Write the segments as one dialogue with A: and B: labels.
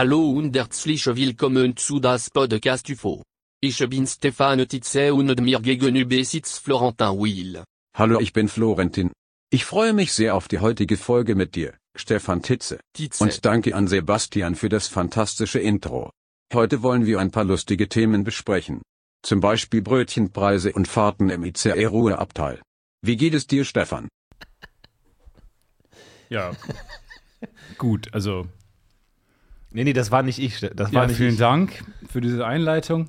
A: Hallo und herzlich willkommen zu das Podcast UFO. Ich bin Stefan Titze und mir gegenüber sitzt Florentin Will.
B: Hallo, ich bin Florentin. Ich freue mich sehr auf die heutige Folge mit dir, Stefan Titze.
A: Titze.
B: Und danke an Sebastian für das fantastische Intro. Heute wollen wir ein paar lustige Themen besprechen. Zum Beispiel Brötchenpreise und Fahrten im ICE-Ruheabteil. Wie geht es dir, Stefan?
C: Ja. Gut, also.
D: Nee, nee, das war nicht ich. Das war
C: Ja,
D: nicht
C: vielen
D: ich.
C: Dank für diese Einleitung.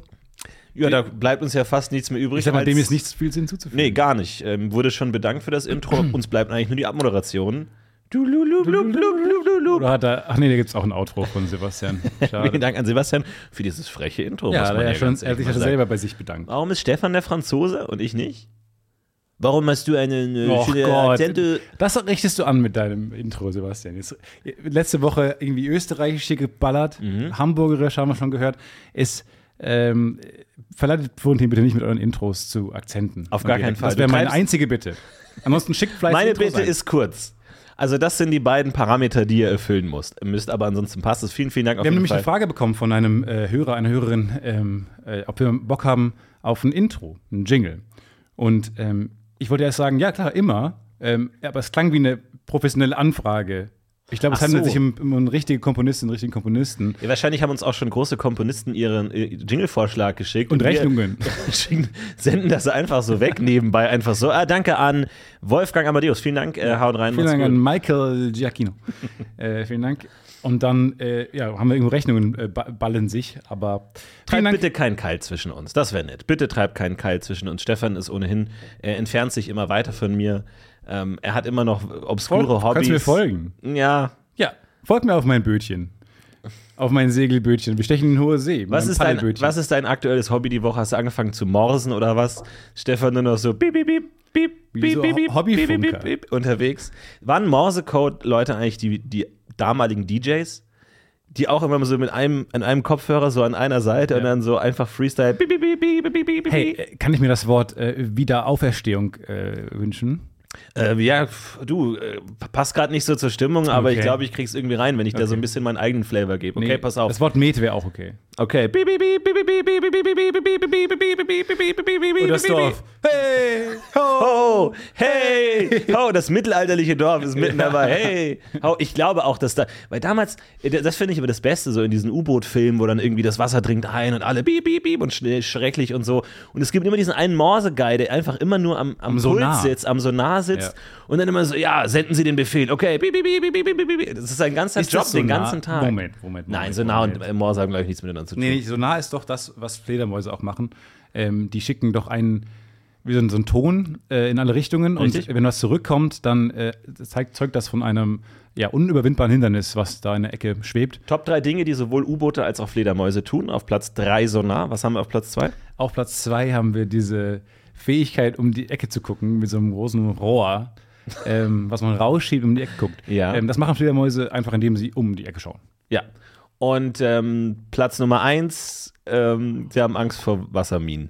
D: Ja, da bleibt uns ja fast nichts mehr übrig.
C: Ich sag dem ist nichts viel hinzuzufügen.
D: Nee, gar nicht. Ähm, wurde schon bedankt für das Intro. uns bleibt eigentlich nur die Abmoderation. Du, lu, lu, lu.
C: Oder hat er. Ach nee, da gibt es auch ein Outro von Sebastian.
D: Vielen Dank an Sebastian für dieses freche Intro.
C: Ja,
D: man
C: er, schon, er hat sich ja selber bei sich bedankt.
D: Warum ist Stefan der Franzose und ich nicht? Warum hast du einen äh,
C: Och
D: schönen
C: Gott.
D: Akzente?
C: Das richtest du an mit deinem Intro, Sebastian. Jetzt, letzte Woche irgendwie österreichisch hier geballert,
D: Mhm.
C: hamburgerisch haben wir schon gehört. Ist, ähm, verleitet Florentin bitte nicht mit euren Intros zu Akzenten.
D: Auf gar
C: Okay,
D: keinen Fall.
C: Das wäre meine einzige Bitte. Ansonsten schickt fleißig
D: Meine
C: Intros
D: Bitte
C: ein.
D: ist kurz. Also das sind die beiden Parameter, die ihr erfüllen müsst. müsst aber ansonsten passt es. Vielen, vielen Dank auf
C: Wir haben nämlich
D: Fall.
C: eine Frage bekommen von einem äh, Hörer, einer Hörerin, ähm, äh, ob wir Bock haben auf ein Intro, ein Jingle. Und ähm, ich wollte erst sagen, ja klar, immer. Ähm, aber es klang wie eine professionelle Anfrage. Ich glaube, es
D: Ach
C: handelt
D: so.
C: sich um, um einen richtigen Komponisten, einen richtigen Komponisten.
D: Ja, wahrscheinlich haben uns auch schon große Komponisten ihren äh, Jingle-Vorschlag geschickt.
C: Und
D: wir
C: Rechnungen.
D: senden das einfach so weg nebenbei. Einfach so. Ah, danke an Wolfgang Amadeus. Vielen Dank. Äh, haut rein.
C: Vielen Dank an
D: gut.
C: Michael Giacchino. äh, vielen Dank. Und dann äh, ja, haben wir irgendwo Rechnungen äh, ba- ballen sich, aber Dank.
D: bitte keinen Keil zwischen uns. Das wäre nett. Bitte treibt keinen Keil zwischen uns. Stefan ist ohnehin, er entfernt sich immer weiter von mir. Ähm, er hat immer noch obskure
C: Fol-
D: Hobbys.
C: Kannst du mir folgen?
D: Ja.
C: Ja, folgt mir auf mein Bötchen. Auf mein Segelbötchen. Wir stechen in den hohe See.
D: Was ist, dein, was ist dein aktuelles Hobby die Woche? Hast du angefangen zu morsen oder was? Stefan nur noch so piep, piep, piep, piep, piep,
C: so
D: piep, piep,
C: Hobbyfunker.
D: piep, piep, piep, unterwegs. Waren Morsecode-Leute eigentlich die, die damaligen DJs? Die auch immer so mit einem, an einem Kopfhörer so an einer Seite und dann so einfach Freestyle.
C: Hey, kann ich mir das Wort äh, Wiederauferstehung äh, wünschen?
D: Äh, ja, du, äh, passt gerade nicht so zur Stimmung, aber
C: okay.
D: ich glaube, ich krieg's irgendwie rein, wenn ich okay. da so ein bisschen meinen eigenen Flavor gebe. Okay,
C: nee,
D: pass auf.
C: Das Wort Met wäre auch okay.
D: Okay.
C: Und das Dorf. Hey,
D: ho, hey, ho. Das mittelalterliche Dorf ist mitten dabei. Hey, ho. Ich glaube auch, dass da, weil damals, das finde ich immer das Beste, so in diesen U-Boot-Filmen, wo dann irgendwie das Wasser dringt ein und alle bieb, bieb, bieb und schnell, schrecklich und so. Und es gibt immer diesen einen Morseguy, der einfach immer nur am, am, am
C: Puls
D: sitzt, am Sonar sitzt
C: Ja.
D: und dann immer so, ja, senden Sie den Befehl, okay, piep, piep, piep. Das ist sein ganzer
C: Ist
D: Job
C: das
D: den
C: Sonar?
D: ganzen Tag.
C: Moment, Moment, Moment,
D: Nein, Sonar und
C: Moment.
D: äh, Morse haben, glaube ich, nichts miteinander zu tun.
C: Nee, Sonar ist doch das, was Fledermäuse auch machen. Ähm, die schicken doch einen, wie so, ein- so einen Ton äh, in alle Richtungen.
D: Richtig.
C: Und wenn was zurückkommt, dann äh, zeigt, zeugt das von einem ja, unüberwindbaren Hindernis, was da in der Ecke schwebt.
D: Top drei Dinge, die sowohl U-Boote als auch Fledermäuse tun. Auf Platz drei Sonar. Was haben wir auf Platz zwei?
C: Auf Platz zwei haben wir diese Fähigkeit, um die Ecke zu gucken, mit so einem großen Rohr, ähm, was man rausschiebt und um die Ecke guckt.
D: Ja.
C: Ähm, das machen Fledermäuse einfach, indem sie um die Ecke schauen.
D: Ja. Und ähm, Platz Nummer eins, ähm, sie haben Angst vor Wasserminen.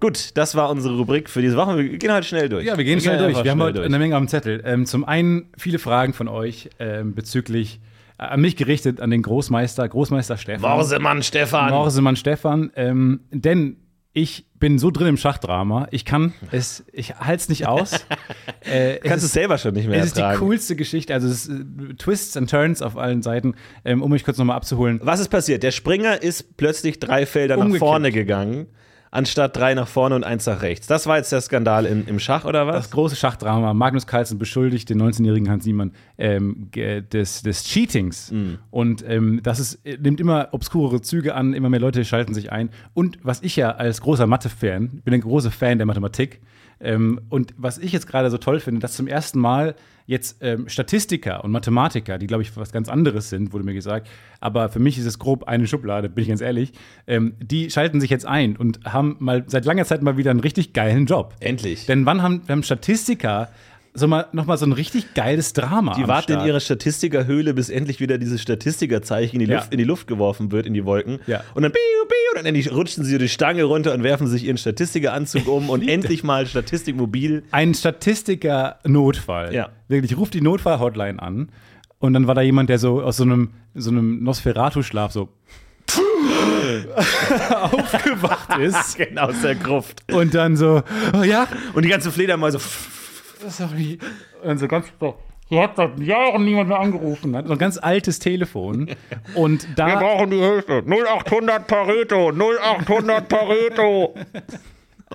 D: Gut, das war unsere Rubrik für diese Woche. Wir gehen halt schnell durch.
C: Ja, wir gehen schnell durch.
D: einfach
C: Wir haben
D: schnell
C: heute eine Menge am Zettel. Ähm, zum einen viele Fragen von euch ähm, bezüglich, äh, an mich gerichtet, an den Großmeister, Großmeister Stefan.
D: Morsemann Stefan.
C: Morsemann Stefan. Ähm, denn ich bin so drin im Schachdrama, ich kann es, ich halte es nicht aus. äh, es
D: Kannst es selber schon nicht mehr
C: es ist die
D: ertragen.
C: coolste Geschichte, also es ist äh, Twists and Turns auf allen Seiten, ähm, um mich kurz nochmal abzuholen.
D: Was ist passiert? Der Springer ist plötzlich drei Felder nach
C: Umgekippt.
D: vorne gegangen, anstatt drei nach vorne und eins nach rechts. Das war jetzt der Skandal in, im Schach, oder was?
C: Das große Schachdrama. Magnus Carlsen beschuldigt den 19-jährigen Hans Niemann ähm, des, des Cheatings.
D: Mhm.
C: Und ähm, das ist, äh, nimmt immer obskurere Züge an, immer mehr Leute schalten sich ein. Und was ich ja als großer Mathe-Fan, bin ein großer Fan der Mathematik, ähm, und was ich jetzt gerade so toll finde, dass zum ersten Mal jetzt ähm, Statistiker und Mathematiker, die glaube ich was ganz anderes sind, wurde mir gesagt, aber für mich ist es grob eine Schublade, bin ich ganz ehrlich, ähm, die schalten sich jetzt ein und haben mal seit langer Zeit mal wieder einen richtig geilen Job.
D: Endlich.
C: Denn wann haben, haben Statistiker so mal, noch mal so ein richtig geiles Drama
D: Die warten in ihrer Statistikerhöhle, bis endlich wieder dieses Statistikerzeichen in die,
C: Ja.
D: Luft, in die Luft geworfen wird, in die Wolken.
C: Ja.
D: Und dann piu, piu, und dann endlich rutschen sie die Stange runter und werfen sich ihren Statistikeranzug um und endlich mal Statistikmobil.
C: Ein Statistiker-Notfall.
D: Ja.
C: Wirklich, ruft die Notfall-Hotline an Und dann war da jemand, der so aus so einem, so einem Nosferatu-Schlaf so aufgewacht ist.
D: genau, aus der Gruft.
C: Und dann so, oh ja,
D: Und die ganze Fledermäuse.
C: Sorry. Und so ganz so, ihr habt seit Jahren niemand mehr angerufen. Hat so ein ganz altes Telefon. Und da.
D: brauchen die Hilfe. 0800 Pareto, 0800 Pareto.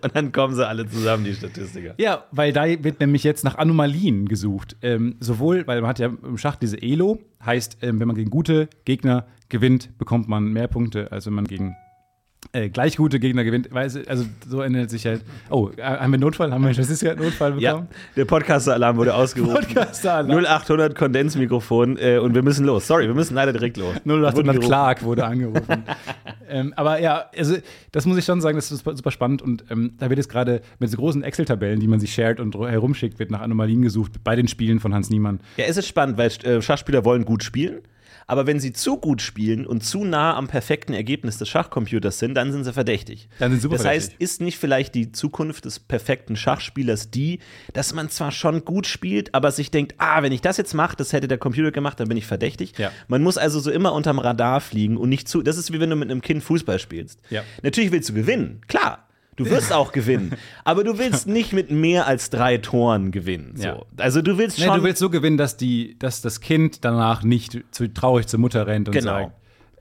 D: Und dann kommen sie alle zusammen, die Statistiker.
C: Ja, weil da wird nämlich jetzt nach Anomalien gesucht. Ähm, sowohl, weil man hat ja im Schach diese Elo, heißt, ähm, wenn man gegen gute Gegner gewinnt, bekommt man mehr Punkte, als wenn man gegen äh, gleich gute Gegner gewinnt. Weiß, also so ändert sich halt. Oh, äh, haben wir einen Notfall? Haben wir Statistik einen Notfall
D: Ja,
C: bekommen?
D: der Podcaster-Alarm wurde ausgerufen.
C: Podcaster-Alarm.
D: 0800 Kondensmikrofon äh, und wir müssen los. Sorry, wir müssen leider direkt los. Wurden
C: 0800
D: gerufen.
C: Clark wurde angerufen. ähm, aber ja, also das muss ich schon sagen, das ist super, super spannend und ähm, da wird jetzt gerade mit so großen Excel-Tabellen, die man sich shared und herumschickt, wird nach Anomalien gesucht bei den Spielen von Hans Niemann.
D: Ja, es ist spannend, weil äh, Schachspieler wollen gut spielen. Aber wenn sie zu gut spielen und zu nah am perfekten Ergebnis des Schachcomputers sind, dann sind sie verdächtig.
C: Dann sind sie super
D: das heißt, ist nicht vielleicht die Zukunft des perfekten Schachspielers die, dass man zwar schon gut spielt, aber sich denkt, ah, wenn ich das jetzt mache, das hätte der Computer gemacht, dann bin ich verdächtig.
C: Ja.
D: Man muss also so immer unterm Radar fliegen und nicht zu. Das ist wie wenn du mit einem Kind Fußball spielst.
C: Ja.
D: Natürlich willst du gewinnen, klar. Du wirst auch gewinnen, aber du willst nicht mit mehr als drei Toren gewinnen. So.
C: Ja.
D: Also du willst
C: Nee,
D: schon.
C: du willst so gewinnen, dass, die, dass das Kind danach nicht zu, traurig zur Mutter rennt und
D: Genau.
C: sagt,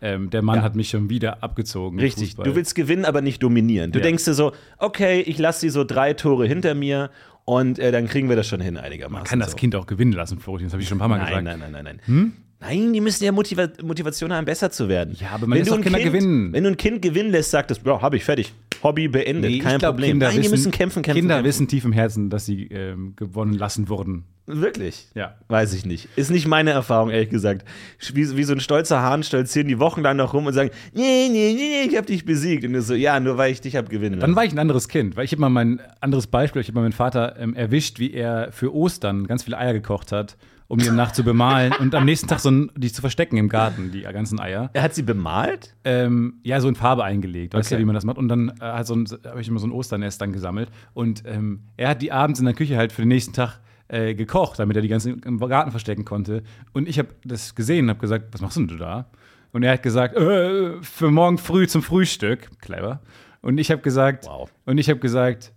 C: ähm, der Mann
D: Ja.
C: hat mich schon wieder abgezogen.
D: Richtig,
C: Fußball.
D: du willst gewinnen, aber nicht dominieren. Du
C: Ja.
D: denkst dir so, okay, ich lasse sie so drei Tore hinter mir und äh, dann kriegen wir das schon hin einigermaßen.
C: kann das
D: so.
C: Kind auch gewinnen lassen, Florian. Das habe ich schon ein paar Mal
D: Nein,
C: gesagt.
D: nein, nein, nein, nein. Nein, die müssen ja Motiva Motivation haben, besser zu werden.
C: Ja, aber man lässt
D: du ein
C: Kinder
D: kind,
C: gewinnen.
D: Wenn du ein Kind gewinnen lässt, sagt es, ja, habe ich fertig. Hobby beendet,
C: Nee,
D: kein
C: glaub,
D: Problem.
C: Kinder
D: Nein, die
C: wissen,
D: müssen kämpfen, kämpfen.
C: Kinder
D: kämpfen.
C: wissen tief im Herzen, dass sie ähm, gewonnen lassen wurden.
D: Wirklich?
C: Ja.
D: Weiß ich nicht. Ist nicht meine Erfahrung, ehrlich gesagt. Wie, wie so ein stolzer Hahn stolzieren die wochenlang noch rum und sagen, nee, nee, nee, nee, ich hab dich besiegt. Und du so, ja, nur weil ich dich hab gewinnen lassen.
C: Dann war ich ein anderes Kind, weil ich habe mal mein anderes Beispiel, ich habe mal meinen Vater ähm, erwischt, wie er für Ostern ganz viele Eier gekocht hat, um die Nacht zu bemalen und am nächsten Tag so ein, die zu verstecken im Garten, die ganzen Eier.
D: er hat sie bemalt?
C: Ähm, ja, so in Farbe eingelegt, weißt
D: Okay.
C: du, wie man das macht. Und dann äh, hat so habe ich immer so ein Osternest dann gesammelt. Und ähm, er hat die abends in der Küche halt für den nächsten Tag äh, gekocht, damit er die ganzen im Garten verstecken konnte. Und ich habe das gesehen und habe gesagt, was machst denn du da? Und er hat gesagt, äh, für morgen früh zum Frühstück. Clever. Und ich habe gesagt,
D: Wow.
C: und ich habe gesagt,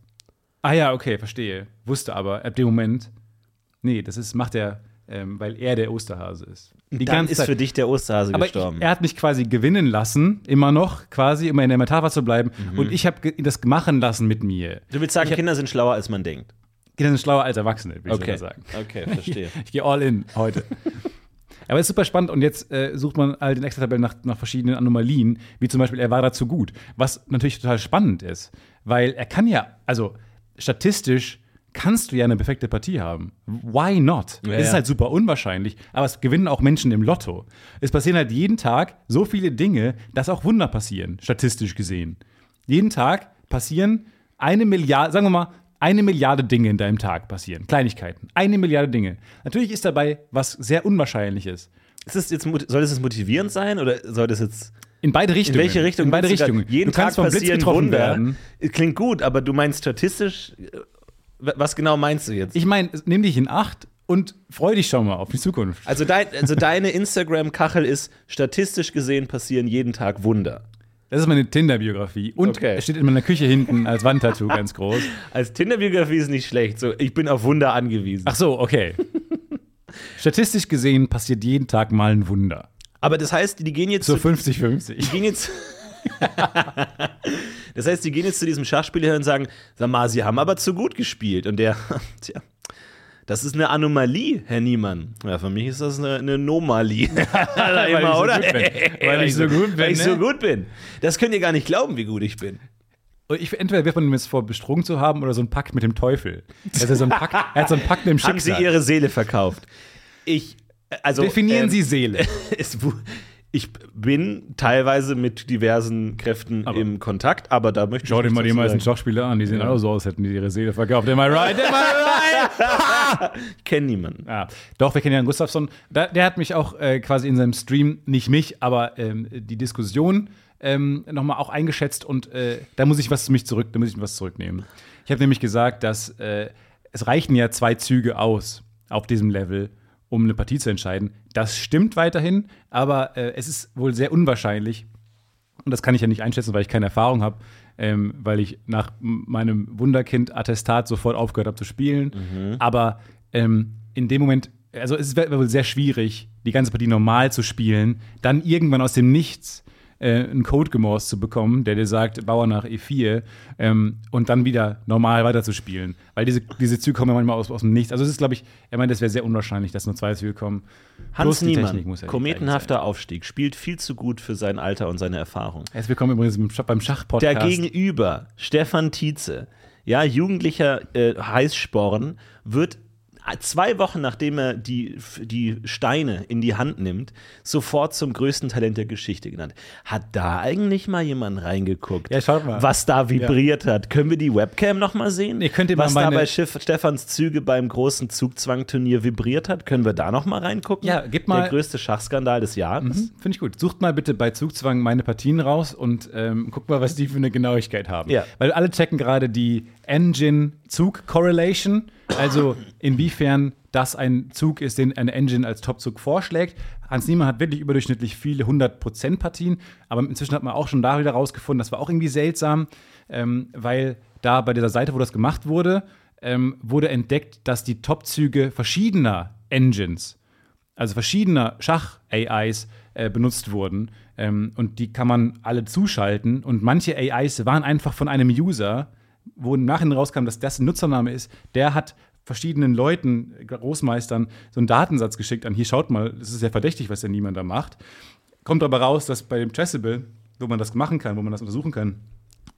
C: ah ja, okay, verstehe. Wusste aber ab dem Moment, nee, das ist, macht er, ähm, weil er der Osterhase ist. Die
D: Dann ist
C: Zeit.
D: für dich der Osterhase
C: Aber ich,
D: gestorben.
C: er hat mich quasi gewinnen lassen, immer noch, quasi, um in der Metapher zu bleiben.
D: Mhm.
C: Und ich habe das machen lassen mit mir.
D: du willst sagen, Kinder sind schlauer, als man denkt.
C: Kinder sind schlauer als Erwachsene, würde ich sogar sagen.
D: Okay, verstehe.
C: Ich gehe all in heute. Aber es ist super spannend und jetzt äh, sucht man all den Excel-Tabellen nach, nach verschiedenen Anomalien, wie zum Beispiel, er war dazu gut. Was natürlich total spannend ist, weil er kann ja, also statistisch kannst du ja eine perfekte Partie haben. Why not?
D: Ja,
C: es ist halt super unwahrscheinlich, aber es gewinnen auch Menschen im Lotto. Es passieren halt jeden Tag so viele Dinge, dass auch Wunder passieren, statistisch gesehen. Jeden Tag passieren eine Milliarde, sagen wir mal, eine Milliarde Dinge in deinem Tag passieren. Kleinigkeiten. Eine Milliarde Dinge. Natürlich ist dabei was sehr Unwahrscheinliches.
D: Ist das jetzt, soll das jetzt motivierend sein oder soll das jetzt.
C: In beide
D: In
C: Richtungen.
D: welche Richtung?
C: In beide Richtungen.
D: Jeden
C: du kannst
D: Tag
C: vom Blitz getroffen
D: Wunder.
C: werden.
D: Klingt gut, aber du meinst statistisch. Was genau meinst du jetzt?
C: Ich meine, nimm dich in Acht und freu dich schon mal auf die Zukunft.
D: Also, dein, also deine Instagram-Kachel ist, statistisch gesehen passieren jeden Tag Wunder.
C: Das ist meine Tinder-Biografie. Und
D: Okay.
C: es steht in meiner Küche hinten als Wandtattoo ganz groß.
D: Als Tinder-Biografie ist nicht schlecht. So, ich bin auf Wunder angewiesen.
C: Ach so, okay. Statistisch gesehen passiert jeden Tag mal ein Wunder.
D: aber das heißt, die gehen jetzt
C: So
D: zu,
C: 50-50.
D: die gehen jetzt. das heißt, die gehen jetzt zu diesem Schachspieler und sagen: Sag mal, Sie haben aber zu gut gespielt. Und der, tja, das ist eine Anomalie, Herr Niemann. Ja, für mich ist das eine, eine Nomalie.
C: Weil ich so gut bin. Weil ich so gut bin,
D: Weil ich so
C: ne?
D: gut bin. Das könnt ihr gar nicht glauben, wie gut ich bin.
C: Ich, entweder wirft man ihm jetzt vor, betrogen zu haben oder so einen Pakt mit dem Teufel. Also so ein Pakt, er hat so einen Pakt mit dem
D: Haben Sie
C: Schicksal.
D: Ihre Seele verkauft? Ich, also.
C: Definieren
D: ähm,
C: Sie Seele.
D: es, wu- ich bin teilweise mit diversen Kräften
C: Aber-
D: im Kontakt, aber da möchte
C: Schau
D: ich
C: dir mal die meisten. Schachspieler an, die sehen alle so aus, hätten die ihre Seele verkauft. Am I right? Am I right?
D: Ich kenne niemanden.
C: Ja, doch, wir kennen Jan Gustafsson. Da, der hat mich auch äh, quasi in seinem Stream, nicht mich, aber ähm, die Diskussion ähm, nochmal auch eingeschätzt und äh, da muss ich was mich zurück, da muss ich was zurücknehmen. Ich habe nämlich gesagt, dass äh, es reichen ja zwei Züge aus auf diesem Level, um eine Partie zu entscheiden. Das stimmt weiterhin, aber äh, es ist wohl sehr unwahrscheinlich. Und das kann ich ja nicht einschätzen, weil ich keine Erfahrung habe, ähm, weil ich nach meinem Wunderkind-Attestat sofort aufgehört habe zu spielen. Aber ähm, in dem Moment, also es wäre wohl sehr schwierig, die ganze Partie normal zu spielen, dann irgendwann aus dem Nichts äh, einen Code gemorst zu bekommen, der dir sagt, Bauer nach E4 ähm, und dann wieder normal weiterzuspielen. Weil diese, diese Züge kommen ja manchmal aus, aus dem Nichts. Also es ist, glaube ich, er meint, es wäre sehr unwahrscheinlich, dass nur zwei Züge kommen.
D: Hans Niemann,
C: ja
D: kometenhafter Aufstieg, spielt viel zu gut für sein Alter und seine Erfahrung.
C: Herzlich willkommen übrigens beim Schachpodcast.
D: Dagegenüber Stefan Tietze, ja, jugendlicher äh, Heißsporn, wird zwei Wochen nachdem er die, die Steine in die Hand nimmt, sofort zum größten Talent der Geschichte genannt. Hat da eigentlich mal jemand reingeguckt,
C: Ja, schaut mal.
D: was da vibriert hat? Können wir die Webcam noch mal sehen?
C: Ihr könnt ihr
D: was da
C: meine-
D: bei Schiff, Stefans Züge beim großen Zugzwangturnier vibriert hat? Können wir da noch mal reingucken?
C: Ja, gib mal-
D: Der größte Schachskandal des Jahres.
C: Mhm, Finde ich gut. Sucht mal bitte bei Zugzwang meine Partien raus und ähm, guckt mal, was die für eine Genauigkeit haben.
D: Ja.
C: Weil alle checken gerade die Engine-Zug-Correlation, also inwiefern das ein Zug ist, den eine Engine als Topzug vorschlägt. Hans Niemann hat wirklich überdurchschnittlich viele 100% Partien, aber inzwischen hat man auch schon da wieder rausgefunden, das war auch irgendwie seltsam, ähm, weil da bei dieser Seite, wo das gemacht wurde, ähm, wurde entdeckt, dass die Topzüge verschiedener Engines also verschiedener Schach-AIs äh, benutzt wurden. Ähm, und die kann man alle zuschalten. Und manche AIs waren einfach von einem User, wo im Nachhinein rauskam, dass das ein Nutzername ist, der hat verschiedenen Leuten, Großmeistern, so einen Datensatz geschickt an, hier schaut mal, das ist ja verdächtig, was der niemand da macht. Kommt aber raus, dass bei dem Traceable, wo man das machen kann, wo man das untersuchen kann,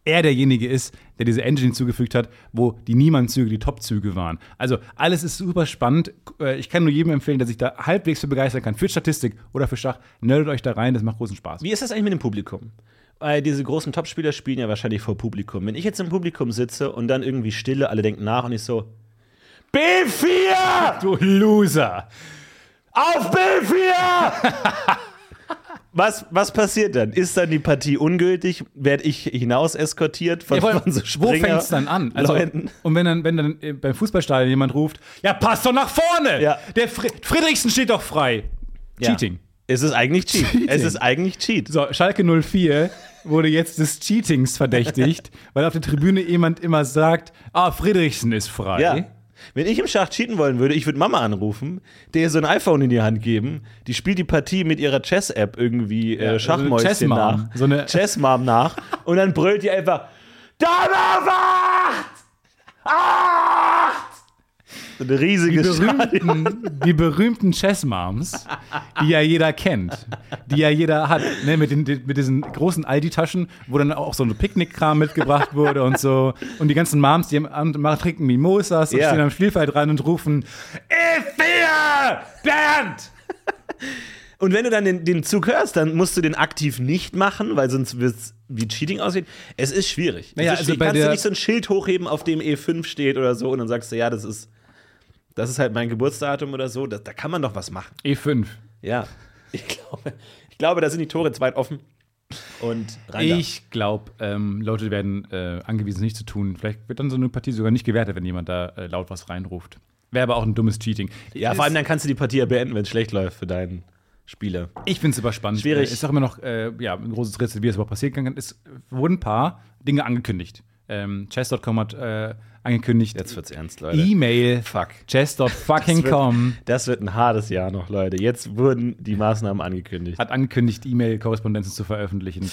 C: er derjenige ist, der diese Engine hinzugefügt hat, wo die Niemand-Züge die Top-Züge waren. Also alles ist super spannend. Äh, Ich kann nur jedem empfehlen, der sich da halbwegs für begeistern kann, für Statistik oder für Schach, nerdet euch da rein, das macht großen Spaß.
D: Wie ist das eigentlich mit dem Publikum? Weil diese großen Topspieler spielen ja wahrscheinlich vor Publikum. Wenn ich jetzt im Publikum sitze und dann irgendwie Stille, alle denken nach und ich so: B4!
C: Du Loser!
D: Auf B4! was, was passiert dann? Ist dann die Partie ungültig? Werde ich hinaus eskortiert von,
C: Ja,
D: von so
C: wo
D: Springer
C: fängt es dann an? Also,
D: Leuten?
C: und wenn dann, wenn dann äh, beim Fußballstadion jemand ruft, ja, pass doch nach vorne!
D: Ja.
C: Der Fri Friedrichsen steht doch frei.
D: Ja.
C: Cheating.
D: Es ist eigentlich Cheat.
C: Cheating.
D: Es ist eigentlich Cheat.
C: So, Schalke 04 wurde jetzt des Cheatings verdächtigt, weil auf der Tribüne jemand immer sagt, ah, Friedrichsen ist frei.
D: Ja. Wenn ich im Schach cheaten wollen würde, ich würde Mama anrufen, der so ein iPhone in die Hand geben, die spielt die Partie mit ihrer Chess-App irgendwie äh, Schachmäuschen
C: Chessmom.
D: nach.
C: So eine-
D: Chessmom nach. Und dann brüllt die einfach: Dame auf acht! So eine
C: Die
D: riesige Stadion.
C: berühmten, die berühmten Chess-Moms, die ja jeder kennt, die ja jeder hat, ne, mit, den, mit diesen großen Aldi-Taschen, wo dann auch so ein Picknickkram mitgebracht wurde und so. Und die ganzen Moms, die am trinken Mimosas und
D: Ja.
C: stehen am Spielfeld ran und rufen E4! Bernd!
D: Und wenn du dann den, den Zug hörst, dann musst du den aktiv nicht machen, weil sonst wird es wie Cheating aussehen. Es ist schwierig.
C: Naja,
D: es ist
C: also
D: schwierig.
C: bei
D: Kannst du nicht so ein Schild hochheben, auf dem E5 steht oder so und dann sagst du, ja, das ist, das ist halt mein Geburtsdatum oder so. Da, da kann man doch was machen.
C: E5.
D: Ja. Ich glaube, ich glaube, da sind die Tore zu weit offen. Und.
C: Ich glaube, ähm, Leute werden äh, angewiesen, nicht zu tun. Vielleicht wird dann so eine Partie sogar nicht gewertet, wenn jemand da äh, laut was reinruft. Wäre aber auch ein dummes Cheating.
D: Ja, vor allem dann kannst du die Partie ja beenden, wenn es schlecht läuft für deinen Spieler.
C: Ich finde es super spannend.
D: Schwierig.
C: Äh, Ist auch immer noch äh, ja, ein großes Rätsel, wie es überhaupt passieren kann. Es wurden ein paar Dinge angekündigt. Ähm, Chess.com hat äh, angekündigt.
D: Jetzt wird's ernst, Leute.
C: E-Mail.
D: Fuck.
C: Chess.fucking.com
D: Das wird ein hartes Jahr noch, Leute. Jetzt wurden die Maßnahmen angekündigt.
C: hat angekündigt, E-Mail-Korrespondenzen zu veröffentlichen.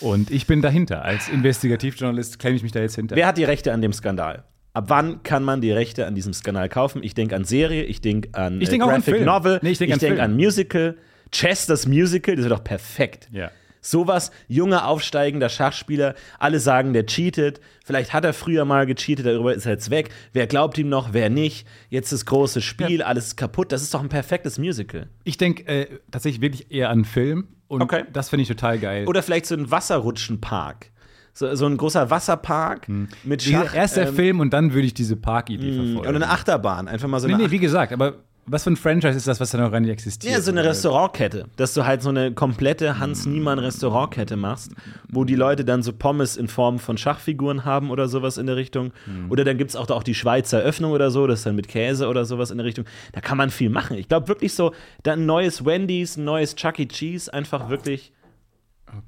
C: Und ich bin dahinter. Als Investigativjournalist klemme ich mich da jetzt hinter.
D: Wer hat die Rechte an dem Skandal? Ab wann kann man die Rechte an diesem Skandal kaufen? Ich denke an Serie, ich denke an
C: Ich
D: äh,
C: denk auch an
D: Graphic
C: Film.
D: Novel,
C: Nee, ich denk an
D: denk an Musical. Chess, das Musical, das wäre doch perfekt.
C: Ja.
D: Sowas, junger, aufsteigender Schachspieler, alle sagen, der cheatet. Vielleicht hat er früher mal gecheatet, darüber ist er jetzt weg. Wer glaubt ihm noch, wer nicht? Jetzt das große Spiel, alles ist kaputt. Das ist doch ein perfektes Musical.
C: Ich denke äh, tatsächlich wirklich eher an Film. Und
D: Okay.
C: das finde ich total geil.
D: Oder vielleicht so ein Wasserrutschenpark. So, so ein großer Wasserpark mit
C: Wie gesagt,
D: Schach.
C: Erst der
D: ähm,
C: Film und dann würde ich diese Parkidee verfolgen.
D: Oder eine Achterbahn. Einfach mal so
C: Nee,
D: eine
C: nee, wie gesagt, aber was für ein Franchise ist das, was da noch gar nicht existiert?
D: Ja, so eine Restaurantkette, dass du halt so eine komplette Hans-Niemann-Restaurantkette machst, wo die Leute dann so Pommes in Form von Schachfiguren haben oder sowas in der Richtung. Oder dann gibt es auch, da auch die Schweizer Öffnung oder so, das ist dann mit Käse oder sowas in der Richtung. Da kann man viel machen. Ich glaube wirklich so, dann ein neues Wendy's, ein neues Chuck E. Cheese, einfach wirklich.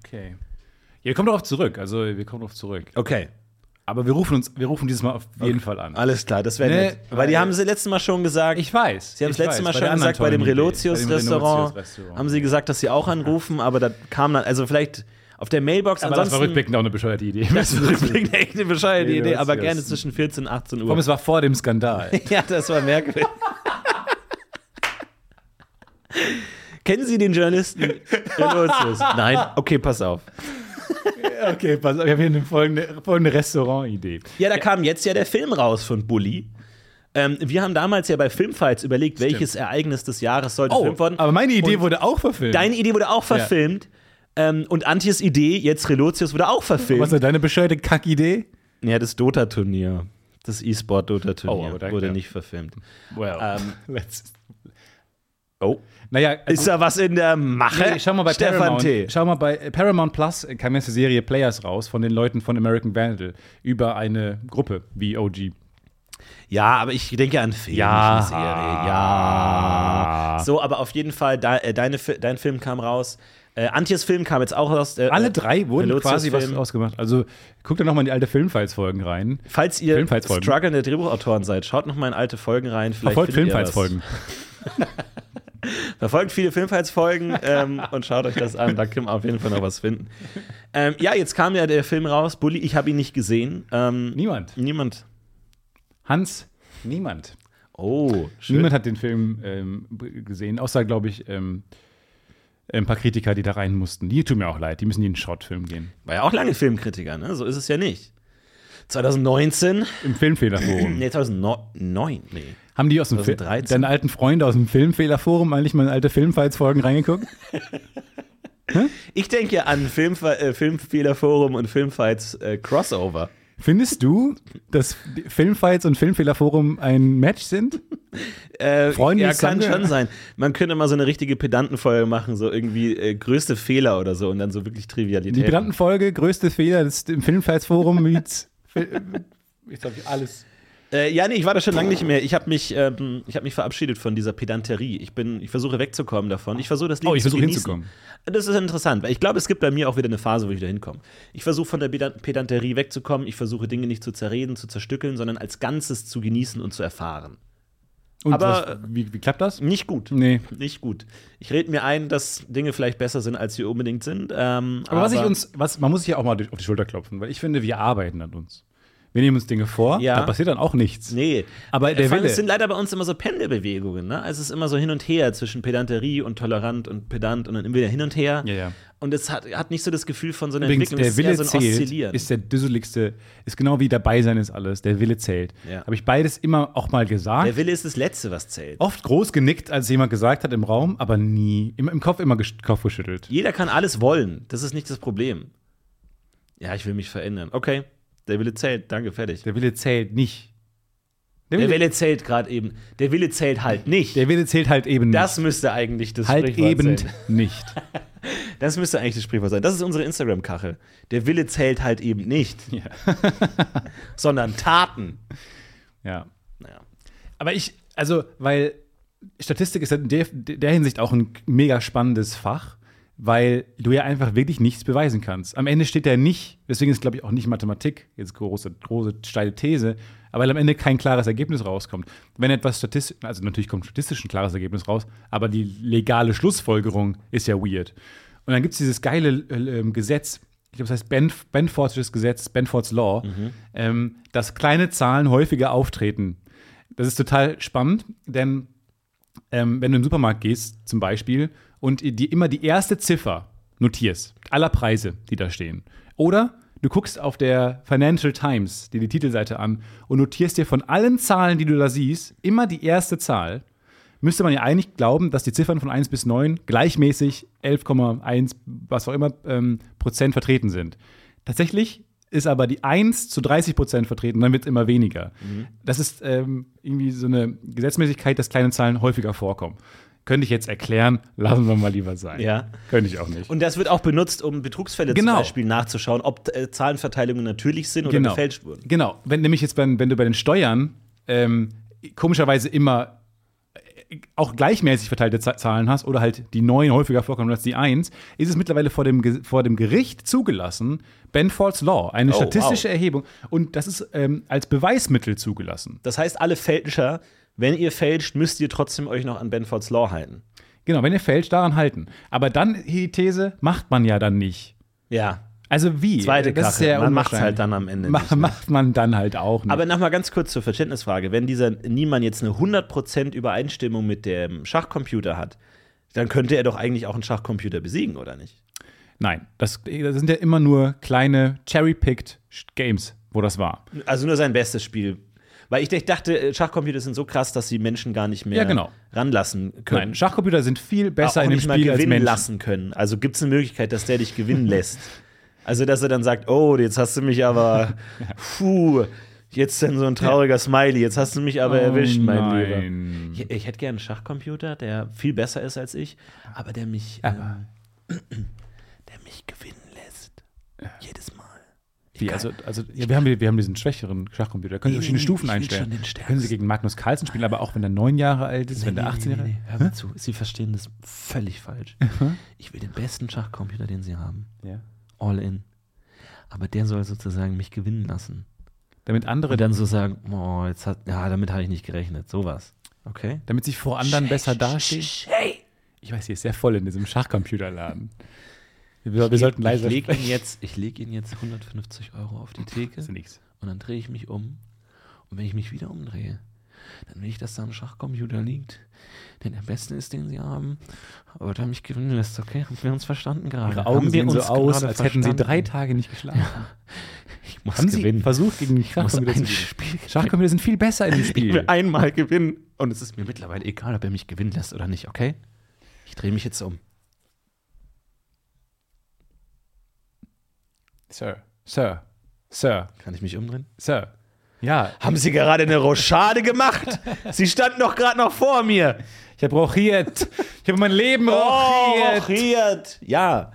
C: Okay. Ja, wir kommen darauf zurück. Also, wir kommen darauf zurück.
D: Okay.
C: Aber wir rufen uns, wir rufen dieses Mal auf jeden Fall an.
D: Alles klar, das wäre
C: Nee,
D: nett. Weil die haben sie letztes Mal schon gesagt.
C: Ich weiß.
D: Sie haben
C: ich
D: das letzte
C: weiß,
D: Mal schon gesagt, bei dem Relotius-Restaurant haben sie gesagt, dass sie auch anrufen, aber da kam dann, also vielleicht auf der Mailbox
C: Aber das war
D: ansonsten.
C: rückblickend auch eine bescheuerte Idee.
D: Das ist rückblickend echt eine bescheuerte Idee, aber gerne zwischen 14 und 18
C: Komm,
D: Uhr.
C: es war vor dem Skandal.
D: Ja, das war merkwürdig. Kennen Sie den Journalisten Relotius? Nein? Okay, pass auf.
C: Okay, pass auf, wir haben hier eine folgende, folgende Restaurant-Idee.
D: Ja, da kam jetzt ja der Film raus von Bully. Ähm, wir haben damals ja bei Filmfights überlegt, welches Ereignis des Jahres sollte
C: Oh,
D: gefilmt werden.
C: aber meine Idee
D: Und
C: wurde auch verfilmt.
D: Deine Idee wurde auch verfilmt. Ähm, und Antjes Idee, jetzt Relotius, wurde auch verfilmt.
C: Was ist deine bescheuerte Kackidee?
D: Ja, das Dota-Turnier. Das E-Sport-Dota-Turnier
C: Oh,
D: wurde
C: ja.
D: nicht verfilmt.
C: Well,
D: Ähm,
C: let's.
D: Oh.
C: Naja,
D: Ist da was in der Mache?
C: Nee, schau mal bei
D: Stefan
C: Paramount.
D: T.
C: Schau mal bei äh, Paramount Plus äh, kam jetzt die Serie Players raus von den Leuten von American Vandal über eine Gruppe wie OG.
D: Ja, aber ich denke an Film,
C: Ja.
D: nicht eine Serie. Ja. So, aber auf jeden Fall, da, äh, deine, dein Film kam raus. Äh, Antjes Film kam jetzt auch raus. Äh,
C: Alle drei wurden
D: Relotius
C: quasi was
D: Film.
C: ausgemacht. Also guckt da nochmal in die alte Filmfights-Folgen rein.
D: Falls ihr strugglende Drehbuchautoren seid, schaut noch mal in alte Folgen rein. Vielleicht
C: Verfolgt
D: was.
C: Filmfights-Folgen.
D: Verfolgt viele Filmfights-Folgen ähm, und schaut euch das an. Da kann man auf jeden Fall noch was finden. Ähm, ja, jetzt kam ja der Film raus. Bully, ich habe ihn nicht gesehen. Ähm,
C: Niemand.
D: niemand.
C: Hans, niemand.
D: Oh, schön.
C: Niemand hat den Film ähm, gesehen, außer, glaube ich, ähm, ein paar Kritiker, die da rein mussten. Die tun mir auch leid, die müssen in den Schrottfilm gehen.
D: War ja auch lange Filmkritiker, ne? So ist es ja nicht. 2019?
C: Im Filmfehlerforum.
D: Nee, 2009. Nee.
C: Haben die aus dem Fi
D: 2013?
C: deine alten Freunde aus dem Filmfehlerforum eigentlich mal in alte Filmfights-Folgen reingeguckt?
D: Ich denke ja an Filmf äh, Filmfehlerforum und Filmfights äh, Crossover.
C: Findest du, dass Filmfights und Filmfehlerforum ein Match sind?
D: Äh,
C: Freunde
D: ja, kann schon sein. Man könnte mal so eine richtige Pedantenfolge machen, so irgendwie äh, größte Fehler oder so und dann so wirklich Trivialität.
C: Die Pedantenfolge, größte Fehler des im Filmfights-Forum Jetzt habe ich alles.
D: Äh, ja, nee, ich war da schon lange nicht mehr. Ich habe mich, ähm, ich hab mich verabschiedet von dieser Pedanterie. Ich, bin, ich versuche wegzukommen davon. Ich versuche das Leben
C: Oh, ich versuche hinzukommen.
D: Das ist interessant, weil ich glaube, es gibt bei mir auch wieder eine Phase, wo ich da hinkomme. Ich versuche von der Pedan- Pedanterie wegzukommen. Ich versuche Dinge nicht zu zerreden, zu zerstückeln, sondern als Ganzes zu genießen und zu erfahren.
C: Und
D: Aber-
C: was, wie, wie klappt das?
D: Nicht gut.
C: Nee.
D: Nicht gut. Ich rede mir ein, dass Dinge vielleicht besser sind, als sie unbedingt sind. Ähm,
C: Aber, was ich uns, was, man muss sich ja auch mal auf die Schulter klopfen, weil ich finde, wir arbeiten an uns. Wir nehmen uns Dinge vor,
D: Ja.
C: da passiert dann auch nichts.
D: Nee.
C: Aber der
D: Vor allem,
C: Wille-
D: Es sind leider bei uns immer so Pendelbewegungen. Ne? Also es ist immer so hin und her zwischen Pedanterie und tolerant und pedant und dann immer wieder hin und her.
C: Ja, ja.
D: Und es hat, hat nicht so das Gefühl von so einer
C: Übrigens,
D: Entwicklung.
C: der
D: es ist eher
C: Wille
D: so ein
C: zählt, ist der düsseligste, ist genau wie dabei sein ist alles. Der Wille zählt.
D: Ja.
C: Habe ich beides immer auch mal gesagt.
D: der Wille ist das Letzte, was zählt.
C: Oft groß genickt, als jemand gesagt hat im Raum, aber nie, im, im Kopf immer Kopf geschüttelt.
D: Jeder kann alles wollen. Das ist nicht das Problem. Ja, ich will mich verändern. Okay, der Wille zählt. Danke, fertig.
C: Der Wille zählt nicht. Der
D: Der
C: Wille,
D: Wille zählt gerade eben. Der Wille zählt halt nicht.
C: der Wille zählt halt eben
D: das müsste eigentlich das
C: nicht. Halt
D: Sprichwort
C: eben
D: sein.
C: nicht.
D: Das müsste eigentlich das Sprichwort sein. Das ist unsere Instagram-Kachel. Der Wille zählt halt eben nicht,
C: Ja.
D: sondern Taten.
C: ja.
D: Naja.
C: Aber ich, also, weil Statistik ist in der, der Hinsicht auch ein mega spannendes Fach, weil du ja einfach wirklich nichts beweisen kannst. Am Ende steht da nicht, deswegen ist, glaube ich, auch nicht Mathematik, jetzt große, große steile These, aber weil am Ende kein klares Ergebnis rauskommt. Wenn etwas statistisch, also natürlich kommt statistisch ein klares Ergebnis raus, aber die legale Schlussfolgerung ist ja weird. Und dann gibt es dieses geile äh, ähm, Gesetz, ich glaube, das heißt Benf Benfordsches Gesetz, Benfords Law, ähm, dass kleine Zahlen häufiger auftreten. Das ist total spannend, denn ähm, wenn du in den Supermarkt gehst, zum Beispiel, und die immer die erste Ziffer notierst, aller Preise, die da stehen. Oder du guckst auf der Financial Times, dir die Titelseite an, und notierst dir von allen Zahlen, die du da siehst, immer die erste Zahl, müsste man ja eigentlich glauben, dass die Ziffern von 1 bis 9 gleichmäßig 11,1, was auch immer, ähm, Prozent vertreten sind. Tatsächlich ist aber die 1 zu 30 Prozent vertreten, dann wird es immer weniger.
D: Mhm.
C: Das ist ähm, irgendwie so eine Gesetzmäßigkeit, dass kleine Zahlen häufiger vorkommen. Könnte ich jetzt erklären, lassen wir mal lieber sein.
D: Ja.
C: Könnte ich auch nicht.
D: Und das wird auch benutzt, um Betrugsfälle
C: Genau.
D: zum Beispiel nachzuschauen, ob äh, Zahlenverteilungen natürlich sind oder
C: genau.
D: gefälscht wurden.
C: Genau. Wenn nämlich jetzt, bei, wenn du bei den Steuern ähm, komischerweise immer äh, auch gleichmäßig verteilte Zahlen hast oder halt die 9 häufiger vorkommen als die 1, ist es mittlerweile vor dem, vor dem Gericht zugelassen, Benford's Law, eine
D: Oh,
C: statistische
D: wow.
C: Erhebung. Und das ist ähm, als Beweismittel zugelassen.
D: Das heißt, alle Fälscher, wenn ihr fälscht, müsst ihr trotzdem euch noch an Benfords Law halten.
C: Genau, wenn ihr fälscht, daran halten. Aber dann, die These, macht man ja dann nicht.
D: Ja.
C: Also wie?
D: Zweite
C: Das ist
D: Kachel.
C: sehr
D: Man macht's
C: unwahrscheinlich.
D: halt dann am Ende nicht, ne?
C: Macht man dann halt auch nicht.
D: Aber nochmal ganz kurz zur Verständnisfrage. Wenn dieser Niemann jetzt eine 100% Übereinstimmung mit dem Schachcomputer hat, dann könnte er doch eigentlich auch einen Schachcomputer besiegen, oder nicht?
C: Nein, das, das sind ja immer nur kleine cherry-picked Games, wo das war.
D: Also nur sein bestes Spiel. Weil ich, dachte, äh, Schachcomputer sind so krass, dass sie Menschen gar nicht mehr
C: Ja, genau.
D: ranlassen können.
C: Nein, Schachcomputer sind viel besser
D: auch
C: in dem Spiel als
D: gewinnen
C: Menschen.
D: lassen können. Also gibt es eine Möglichkeit, dass der dich gewinnen lässt. Also, dass er dann sagt, oh, jetzt hast du mich aber, puh, jetzt dann so ein trauriger Smiley, jetzt hast du mich aber
C: Oh
D: erwischt, mein
C: nein.
D: Lieber. Ich, ich hätte gerne einen Schachcomputer, der viel besser ist als ich, aber der mich,
C: Aber-
D: ähm, der mich gewinnen lässt. Jedes Mal. Ich
C: Wie, also, also ja, wir, haben, wir haben diesen schwächeren Schachcomputer. Da können Sie
D: Nee,
C: verschiedene
D: nee,
C: Stufen einstellen. Da können Sie gegen Magnus Carlsen spielen, aber auch wenn er neun Jahre alt ist, wenn der 18 Jahre
D: nee, nee, hör mal zu. Sie verstehen das völlig falsch. Ich will den besten Schachcomputer, den Sie haben.
C: Ja.
D: All in. Aber der soll sozusagen mich gewinnen lassen.
C: Damit andere,
D: Und dann so sagen, oh, jetzt hat, ja, damit habe ich nicht gerechnet. Sowas. Okay?
C: damit sich vor anderen besser dastehen.
D: Hey!
C: Ich weiß, hier ist sehr voll in diesem Schachcomputerladen. Wir, wir sollten leise
D: ich lege
C: sprechen.
D: ihn, jetzt- ich leg ihn jetzt 150 Euro auf die Theke
C: Das ist nichts.
D: und dann drehe ich mich um. Und wenn ich mich wieder umdrehe, dann will ich, dass da ein Schachcomputer liegt, der der beste ist, den sie haben, aber der mich gewinnen lässt. Okay, haben wir uns verstanden gerade?
C: Ihre Augen
D: haben wir
C: sehen so
D: uns
C: aus, als hätten sie
D: verstanden?
C: drei Tage nicht geschlafen.
D: Ich muss
C: Haben Sie
D: gewinnen.
C: versucht, gegen die
D: Ich muss
C: Schachcomputer zu
D: ein
C: gewinnen?
D: Spiel
C: Schachcomputer sind viel besser in dem
D: Ich will
C: Spiel.
D: einmal gewinnen. Und es ist mir mittlerweile egal, ob er mich gewinnen lässt oder nicht, okay? Ich drehe mich jetzt um.
C: Sir, Sir, Sir,
D: Kann ich mich umdrehen?
C: Sir. Ja,
D: Haben Sie gerade eine Rochade gemacht? Sie standen doch gerade noch vor mir.
C: ich habe rochiert. Ich habe mein Leben rochiert.
D: rochiert. Ja.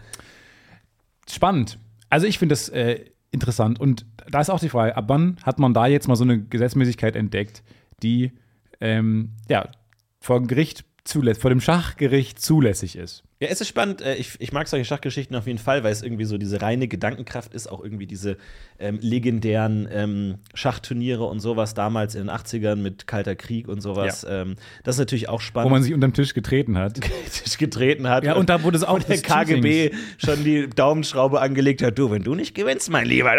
C: Spannend. Also ich finde das äh, interessant. Und da ist auch die Frage, ab wann hat man da jetzt mal so eine Gesetzmäßigkeit entdeckt, die ähm, ja, vor dem Gericht zulässig, vor dem Schachgericht zulässig ist.
D: Ja, es ist spannend. Äh, Ich, ich mag solche Schachgeschichten auf jeden Fall, weil es irgendwie so diese reine Gedankenkraft ist, auch irgendwie diese ähm, legendären ähm, Schachturniere und sowas damals in den 80ern mit Kalter Krieg und sowas. Ähm, das ist natürlich auch
C: Wo
D: spannend.
C: man sich unterm Tisch getreten hat.
D: sich getreten hat.
C: Ja, und da wurde es auch
D: und der KGB schon die Daumenschraube angelegt hat. Du, wenn du nicht gewinnst, mein Lieber.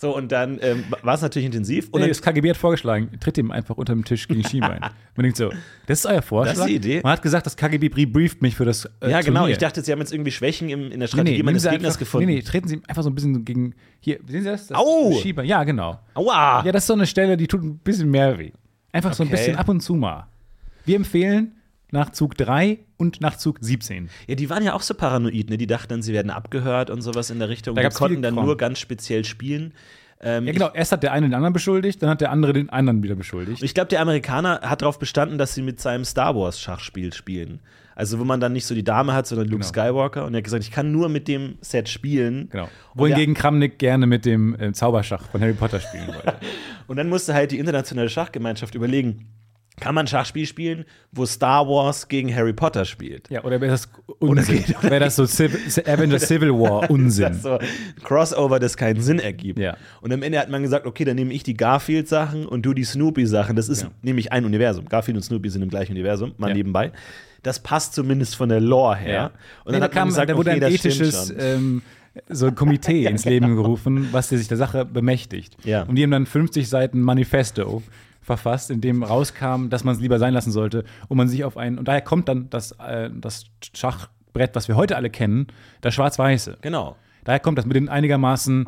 D: So, und dann ähm, war es natürlich intensiv. Und dann,
C: das KGB hat vorgeschlagen, tritt ihm einfach unter dem Tisch gegen Schienbein. Man denkt so, das ist euer Vorschlag?
D: Das ist die Idee.
C: Man hat gesagt, das KGB brieft mich für das äh,
D: ja, genau.
C: Turnier.
D: Ich dachte, sie haben jetzt irgendwie Schwächen im, in der
C: Nee,
D: Strategie
C: nee, nehmen
D: meines Gegners
C: einfach,
D: gefunden.
C: Nee, nee, treten Sie einfach so ein bisschen gegen. Hier, sehen Sie das? das
D: Au!
C: Schieber. Ja, genau.
D: Aua!
C: Ja, das ist so eine Stelle, die tut ein bisschen mehr weh. Einfach so ein bisschen ab und zu mal. Wir empfehlen nach Zug 3 und nach Zug 17.
D: Ja, die waren ja auch so paranoid, ne? Die dachten dann, sie werden abgehört und sowas in der Richtung.
C: Da
D: die konnten dann
C: Kram.
D: nur ganz speziell spielen. Ähm,
C: Ja, genau. Erst hat der eine den anderen beschuldigt, dann hat der andere den anderen wieder beschuldigt.
D: Ich, glaube, der Amerikaner hat darauf bestanden, dass sie mit seinem Star Wars Schachspiel spielen. Also, wo man dann nicht so die Dame hat, sondern Luke
C: Genau.
D: Skywalker. Und er hat gesagt, ich kann nur mit dem Set spielen.
C: Genau. Wohingegen Kramnik gerne mit dem äh, Zauberschach von Harry Potter spielen wollte.
D: Und dann musste halt die internationale Schachgemeinschaft überlegen, kann man Schachspiel spielen, wo Star Wars gegen Harry Potter spielt?
C: ja, oder wäre das Unsinn?
D: geht-
C: Wäre das so Civ Avengers Civil War Unsinn?
D: Das so ein Crossover, das keinen Sinn ergibt.
C: Ja.
D: Und am Ende hat man gesagt, okay, dann nehme ich die Garfield-Sachen und du die Snoopy-Sachen. Das ist
C: Ja.
D: nämlich ein Universum. Garfield und Snoopy sind im gleichen Universum, mal
C: Ja.
D: nebenbei. Das passt zumindest von der Lore her. Und
C: nee, da,
D: hat man gesagt,
C: da wurde
D: okay,
C: ein ethisches ähm, so ein Komitee ins Leben gerufen, was sich der Sache bemächtigt.
D: Ja.
C: Und die haben dann 50 Seiten Manifesto verfasst, in dem rauskam, dass man es lieber sein lassen sollte und man sich auf einen, und daher kommt dann das, äh, das Schachbrett, was wir heute alle kennen, das Schwarz-Weiße.
D: Genau.
C: Daher kommt das mit den einigermaßen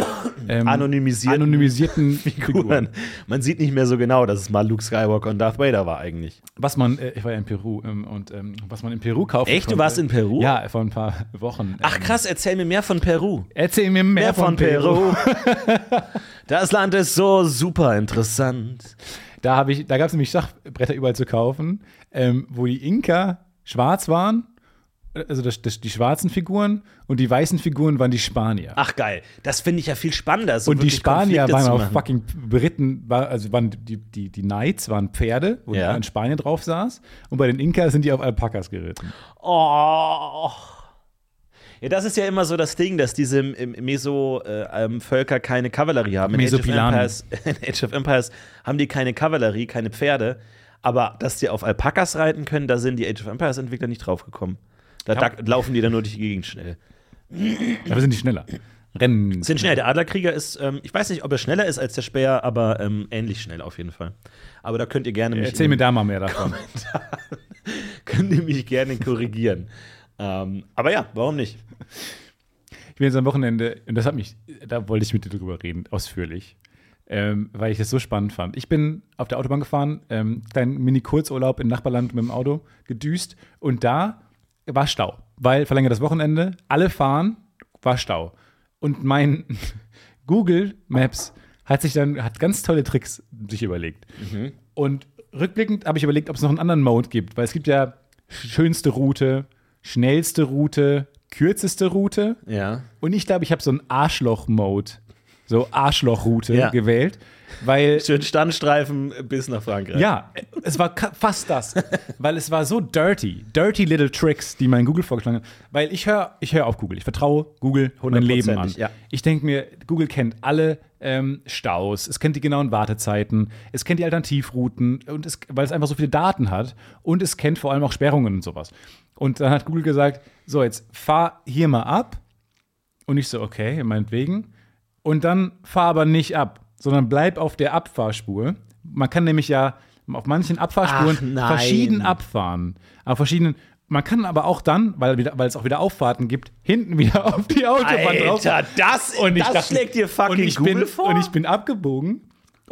C: ähm,
D: Anonymisierten
C: anonymisierten
D: Figuren. Man sieht nicht mehr so genau, dass es mal Luke Skywalker und Darth Vader war eigentlich.
C: Was man, äh, ich war ja in Peru ähm, und ähm, was man in Peru kauft.
D: Echt? Du warst in Peru?
C: Ja, vor ein paar Wochen.
D: Ach
C: Ähm,
D: krass, erzähl mir mehr von Peru.
C: Erzähl mir mehr,
D: Mehr von Peru. das Land ist so super interessant.
C: Da, hab ich, da gab es nämlich Schachbretter überall zu kaufen, ähm, wo die Inka schwarz waren, also das, das, die schwarzen Figuren und die weißen Figuren waren die Spanier.
D: Ach geil, das finde ich ja viel spannender. so
C: und die Spanier waren auch fucking Briten, war, also waren die, die, die Knights waren Pferde, wo
D: Ja.
C: ein Spanier drauf saß. Und bei den Inka sind die auf Alpakas geritten.
D: Oh. Ja, das ist ja immer so das Ding, dass diese Meso-Völker keine Kavallerie haben. In Age of,
C: Mesopilanen.
D: Empires, in Age of Empires haben die keine Kavallerie, keine Pferde. Aber dass die auf Alpakas reiten können, da sind die Age of Empires-Entwickler nicht draufgekommen. Da,
C: Ja.
D: da laufen die dann nur durch die Gegend schnell.
C: Aber sind die schneller. Rennen.
D: Sind schnell. Der Adlerkrieger ist, ähm, ich weiß nicht, ob er schneller ist als der Speer, aber ähm, ähnlich schnell auf jeden Fall. Aber da könnt ihr gerne mich,
C: Erzähl mir da mal mehr davon.
D: könnt ihr mich gerne korrigieren. Ähm, aber ja, warum nicht?
C: Ich bin jetzt am Wochenende, und das hat mich, da wollte ich mit dir drüber reden, ausführlich, ähm, weil ich das so spannend fand. Ich bin auf der Autobahn gefahren, ähm, kleinen Mini-Kurzurlaub im Nachbarland mit dem Auto gedüst und da war Stau, weil verlängertes Wochenende, alle fahren, war Stau. Und mein Google Maps hat sich dann, hat ganz tolle Tricks sich überlegt. Und rückblickend habe ich überlegt, ob es noch einen anderen Mode gibt, weil es gibt ja schönste Route, schnellste Route, kürzeste Route.
D: Ja.
C: Und ich glaube, ich habe so einen Arschloch-Mode, so Arschloch-Route
D: Ja.
C: gewählt, weil
D: Schön Standstreifen bis nach Frankreich.
C: ja, es war fast das, weil es war so dirty, dirty little tricks, die mein Google vorgeschlagen hat. Weil ich höre, ich höre auf Google, ich vertraue Google mein Leben an.
D: Ja.
C: Ich denke mir, Google kennt alle ähm, Staus, es kennt die genauen Wartezeiten, es kennt die Alternativrouten und es, weil es einfach so viele Daten hat und es kennt vor allem auch Sperrungen und sowas. Und dann hat Google gesagt, so jetzt fahr hier mal ab und ich so, okay, meinetwegen. Und dann fahr aber nicht ab, sondern bleib auf der Abfahrspur. Man kann nämlich ja auf manchen Abfahrspuren verschieden abfahren. Auf verschiedenen. Man kann aber auch dann, weil, weil es auch wieder Auffahrten gibt, hinten wieder auf die Autobahn drauf.
D: Alter, das,
C: Und ich
D: das
C: dachte-
D: schlägt dir fucking Google
C: bin,
D: vor?
C: Und ich bin abgebogen.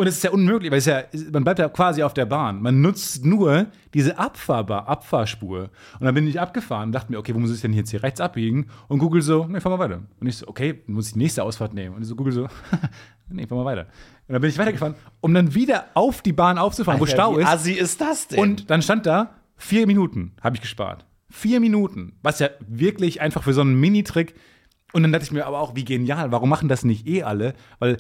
C: Und es ist ja unmöglich, weil es ja, man bleibt ja quasi auf der Bahn. Man nutzt nur diese Abfahrbar, Abfahrspur. Und dann bin ich abgefahren und dachte mir, okay, wo muss ich denn jetzt hier rechts abbiegen? Und Google so, nee, fahr mal weiter. Und ich so, okay, dann muss ich die nächste Ausfahrt nehmen. Und so Google so, nee, fahr mal weiter. Und dann bin ich weitergefahren, um dann wieder auf die Bahn aufzufahren, wo
D: Alter,
C: Stau
D: wie
C: ist.
D: assi ist das denn?
C: Und dann stand da, vier Minuten habe ich gespart. Vier Minuten. Was ja wirklich einfach für so einen Mini-Trick. Und dann dachte ich mir aber auch, wie genial, warum machen das nicht eh alle? Weil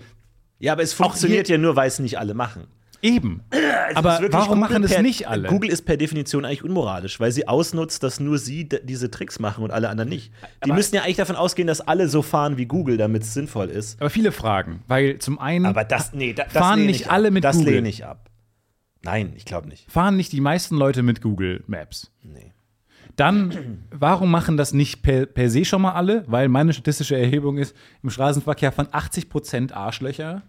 D: ja, aber es funktioniert ja nur, weil es nicht alle machen.
C: eben.
D: Es
C: aber warum
D: Google
C: machen das
D: per,
C: nicht alle?
D: Google ist per Definition eigentlich unmoralisch, weil sie ausnutzt, dass nur sie diese Tricks machen und alle anderen nicht. Die
C: Aber-
D: müssen ja eigentlich davon ausgehen, dass alle so fahren wie Google, damit es sinnvoll ist.
C: aber viele Fragen. Weil zum einen
D: Aber das, nee, da, das
C: Fahren nicht
D: ich ab.
C: alle mit
D: Das
C: Google?
D: lehne ich ab. Nein, ich glaube nicht.
C: fahren nicht die meisten Leute mit Google Maps.
D: Nee.
C: Dann, warum machen das nicht per, per se schon mal alle? Weil meine statistische Erhebung ist, im Straßenverkehr von 80% Arschlöcher.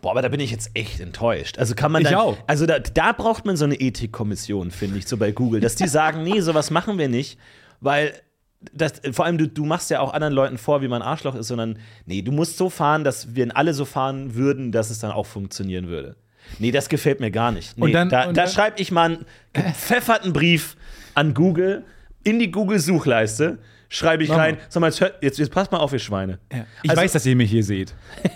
D: Boah, aber da bin ich jetzt echt enttäuscht. Also kann man
C: Ich
D: dann,
C: auch.
D: Also da, da braucht man so eine Ethikkommission, finde ich, so bei Google, dass die sagen, nee, sowas machen wir nicht, weil das, vor allem du, du machst ja auch anderen Leuten vor, wie man Arschloch ist, sondern nee, du musst so fahren, dass wir alle so fahren würden, dass es dann auch funktionieren würde. Nee, das gefällt mir gar nicht. Nee,
C: Und dann-
D: da, da schreibe ich mal einen gepfefferten Brief an Google in die Google-Suchleiste. Schreibe ich
C: Mach mal.
D: rein. Sag mal, jetzt, hört, jetzt, jetzt passt mal auf, ihr Schweine.
C: Ich
D: Also-
C: weiß, dass ihr mich hier seht.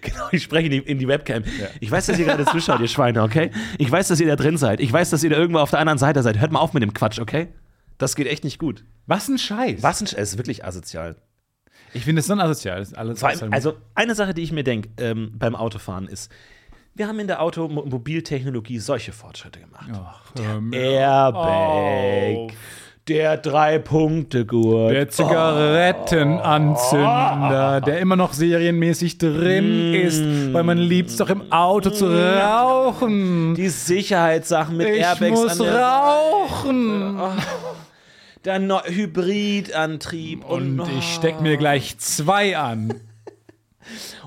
D: Genau, ich spreche in die, in die Webcam. Ich weiß, dass ihr gerade zuschaut, ihr Schweine, okay? Ich weiß, dass ihr da drin seid. Ich weiß, dass ihr da irgendwo auf der anderen Seite seid. Hört mal auf mit dem Quatsch, okay? Das geht echt nicht gut.
C: Was ein Scheiß.
D: Was ein Sch- es ist wirklich asozial.
C: Ich finde es so asozial. Das ist alles
D: allem, also eine Sache, die ich mir denke ähm, beim Autofahren ist, wir haben in der Automobiltechnologie solche Fortschritte gemacht.
C: Ach, mir
D: Airbag,
C: auf.
D: der Drei-Punkte-Gurt.
C: Der Zigarettenanzünder, der immer noch serienmäßig drin ist, weil man liebt es doch im Auto zu rauchen.
D: die Sicherheitssachen mit
C: Ich
D: Airbags
C: muss
D: an der
C: rauchen.
D: Der Neu- Hybridantrieb
C: Und ich steck mir gleich zwei an.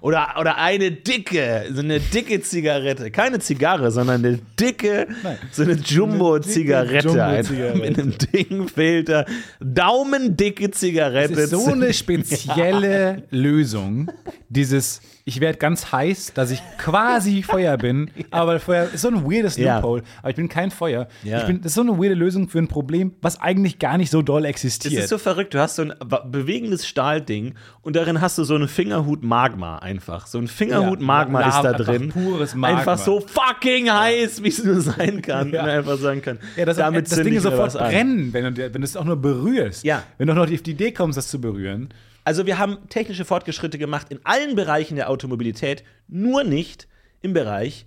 D: Oder, oder eine dicke, so eine dicke Zigarette. Keine Zigarre, sondern eine dicke, so eine Jumbo-Zigarette.
C: Jumbo-Zigarette.
D: Mit einem dicken Filter. Daumendicke Zigarette.
C: Das ist so eine spezielle Lösung. Dieses, ich werde ganz heiß, dass ich quasi Feuer bin, aber Feuer ist so ein weirdes
D: Ja.
C: Loophole, aber ich bin kein Feuer.
D: Ja.
C: Bin, das ist so eine weirde Lösung für ein Problem, was eigentlich gar nicht so doll
D: Das
C: existiert.
D: ist so verrückt. Du hast so ein bewegendes Stahlding und darin hast du so einen Fingerhut Magma einfach. So ein Fingerhut
C: Ja,
D: ist da drin.
C: pures Magma.
D: Einfach so fucking heiß, wie es nur sein kann.
C: Ja.
D: Einfach sagen kann.
C: ja, das,
D: damit
C: das Ding sofort brennen, wenn du, wenn du es auch nur berührst.
D: Ja.
C: Wenn du auch noch auf die Idee kommst, das zu berühren.
D: Also wir haben technische Fortschritte gemacht in allen Bereichen der Automobilität, nur nicht im Bereich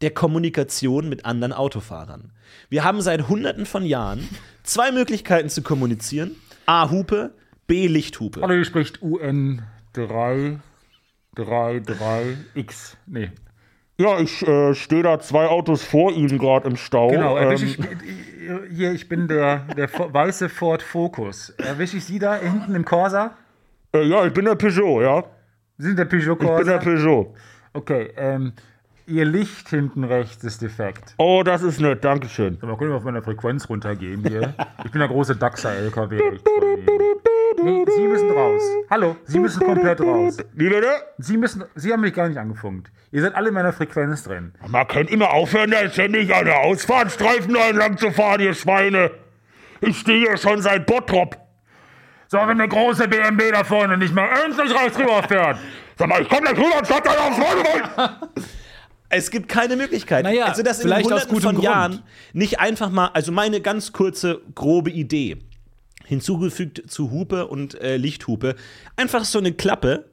D: der Kommunikation mit anderen Autofahrern. Wir haben seit hunderten von Jahren zwei Möglichkeiten zu kommunizieren. A, Hupe, B, Lichthupe.
C: Hallo, hier spricht UN 3, 3, 3, X. Nee.
E: Ja, ich äh, stehe da zwei Autos vor Ihnen gerade im Stau.
C: Genau, erwische
E: ähm,
C: ich, hier, ich bin der, der weiße Ford Focus. Erwische ich Sie da hinten im Corsa?
E: Äh, ja, ich bin der Peugeot, ja.
C: Sie sind der Peugeot
E: Ich bin
C: Corsa?
E: der Peugeot.
C: okay, ähm, Ihr Licht hinten rechts ist defekt.
E: Oh, das ist nett, Dankeschön.
C: Mal können wir auf meiner Frequenz runtergehen hier. Ich bin der große Dachser-LKW. Nee, Sie müssen raus. Hallo, Sie müssen komplett raus.
E: Wie bitte?
C: Sie müssen, Sie haben mich gar nicht angefunkt. Ihr seid alle in meiner Frequenz drin.
E: Man könnt immer aufhören, da ständig an der Ausfahrtstreifen entlang zu fahren, ihr Schweine. Ich stehe hier schon seit Bottrop.
C: So, wenn der große BMW da vorne nicht mehr endlich rechts rüber fährt.
E: Sag mal, ich komm gleich rüber und statt da aufs Freunde
D: Es gibt keine Möglichkeit.
C: Naja,
D: also das in
C: vielleicht aus
D: hunderten
C: gutem
D: von
C: Grund.
D: Jahren nicht einfach mal, also meine ganz kurze, grobe Idee, hinzugefügt zu Hupe und äh, Lichthupe, einfach so eine Klappe,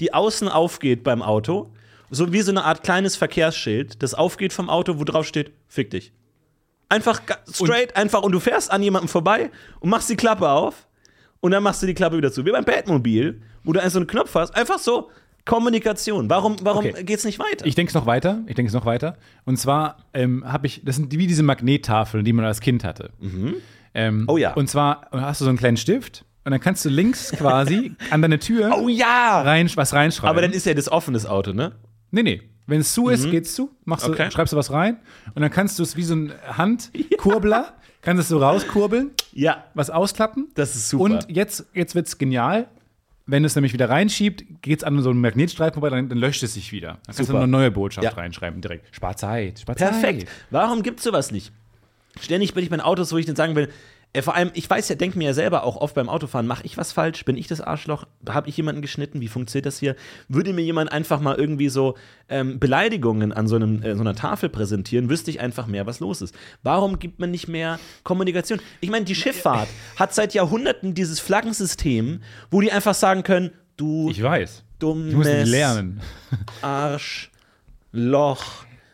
D: die außen aufgeht beim Auto, so wie so eine Art kleines Verkehrsschild, das aufgeht vom Auto, wo drauf steht, fick dich. Einfach straight, einfach, und du fährst an jemandem vorbei und machst die Klappe auf und dann machst du die Klappe wieder zu. Wie beim Batmobil, wo du einfach so einen Knopf hast, einfach so Kommunikation. Warum, warum
C: Okay.
D: geht's nicht weiter?
C: Ich denke es noch weiter. Ich denke es noch weiter. Und zwar ähm, habe ich, das sind wie diese Magnettafeln, die man als Kind hatte. Ähm,
D: Oh ja.
C: Und zwar hast du so einen kleinen Stift und dann kannst du links quasi an deine Tür
D: oh ja!
C: rein, was reinschreiben.
D: Aber dann ist ja das offenes Auto, ne?
C: nee, nee. Wenn es zu ist, geht's zu. Machst
D: Okay.
C: du, schreibst du was rein und dann kannst du es wie so ein Handkurbler, kannst es so rauskurbeln,
D: Ja.
C: was ausklappen.
D: Das ist super.
C: Und jetzt, jetzt wird es genial. Wenn es nämlich wieder reinschiebt, geht es an so einen Magnetstreifen vorbei, dann, dann löscht es sich wieder. Dann kannst du eine neue Botschaft
D: Ja.
C: reinschreiben direkt. Spar Zeit, spar Zeit.
D: Perfekt. Warum gibt's sowas nicht? Ständig bin ich bei Autos, wo ich dann sagen will, vor allem, ich weiß ja, denke mir ja selber auch oft beim Autofahren, mache ich was falsch? Bin ich das Arschloch? Habe ich jemanden geschnitten? Wie funktioniert das hier? Würde mir jemand einfach mal irgendwie so ähm, Beleidigungen an so, einem, äh, so einer Tafel präsentieren, wüsste ich einfach mehr, was los ist. Warum gibt man nicht mehr Kommunikation? Ich meine, die Schifffahrt hat seit Jahrhunderten dieses Flaggensystem, wo die einfach sagen können, du
C: Ich weiß.
D: dummes
C: Ich muss nicht lernen.
D: Arschloch.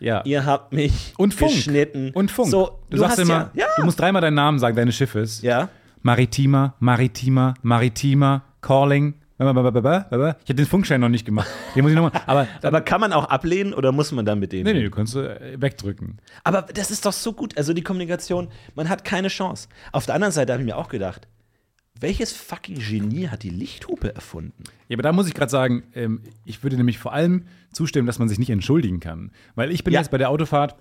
C: Ja.
D: Ihr habt mich
C: Und Funk.
D: geschnitten.
C: Und Funk.
D: So,
C: du, sagst
D: hast
C: immer,
D: ja,
C: du musst dreimal deinen Namen sagen, deines Schiffes.
D: ja.
C: Maritima, Maritima, Maritima, Calling. Ich habe den Funkschein noch nicht gemacht. Den muss ich noch mal. Aber,
D: Aber kann man auch ablehnen oder muss man dann mit denen?
C: nee, nee, du kannst äh, wegdrücken.
D: Aber das ist doch so gut. Also die Kommunikation, man hat keine Chance. Auf der anderen Seite habe ich mir auch gedacht, welches fucking Genie hat die Lichthupe erfunden?
C: Ja, aber da muss ich gerade sagen, ähm, ich würde nämlich vor allem zustimmen, dass man sich nicht entschuldigen kann. Weil ich bin
D: Ja.
C: jetzt bei der Autofahrt,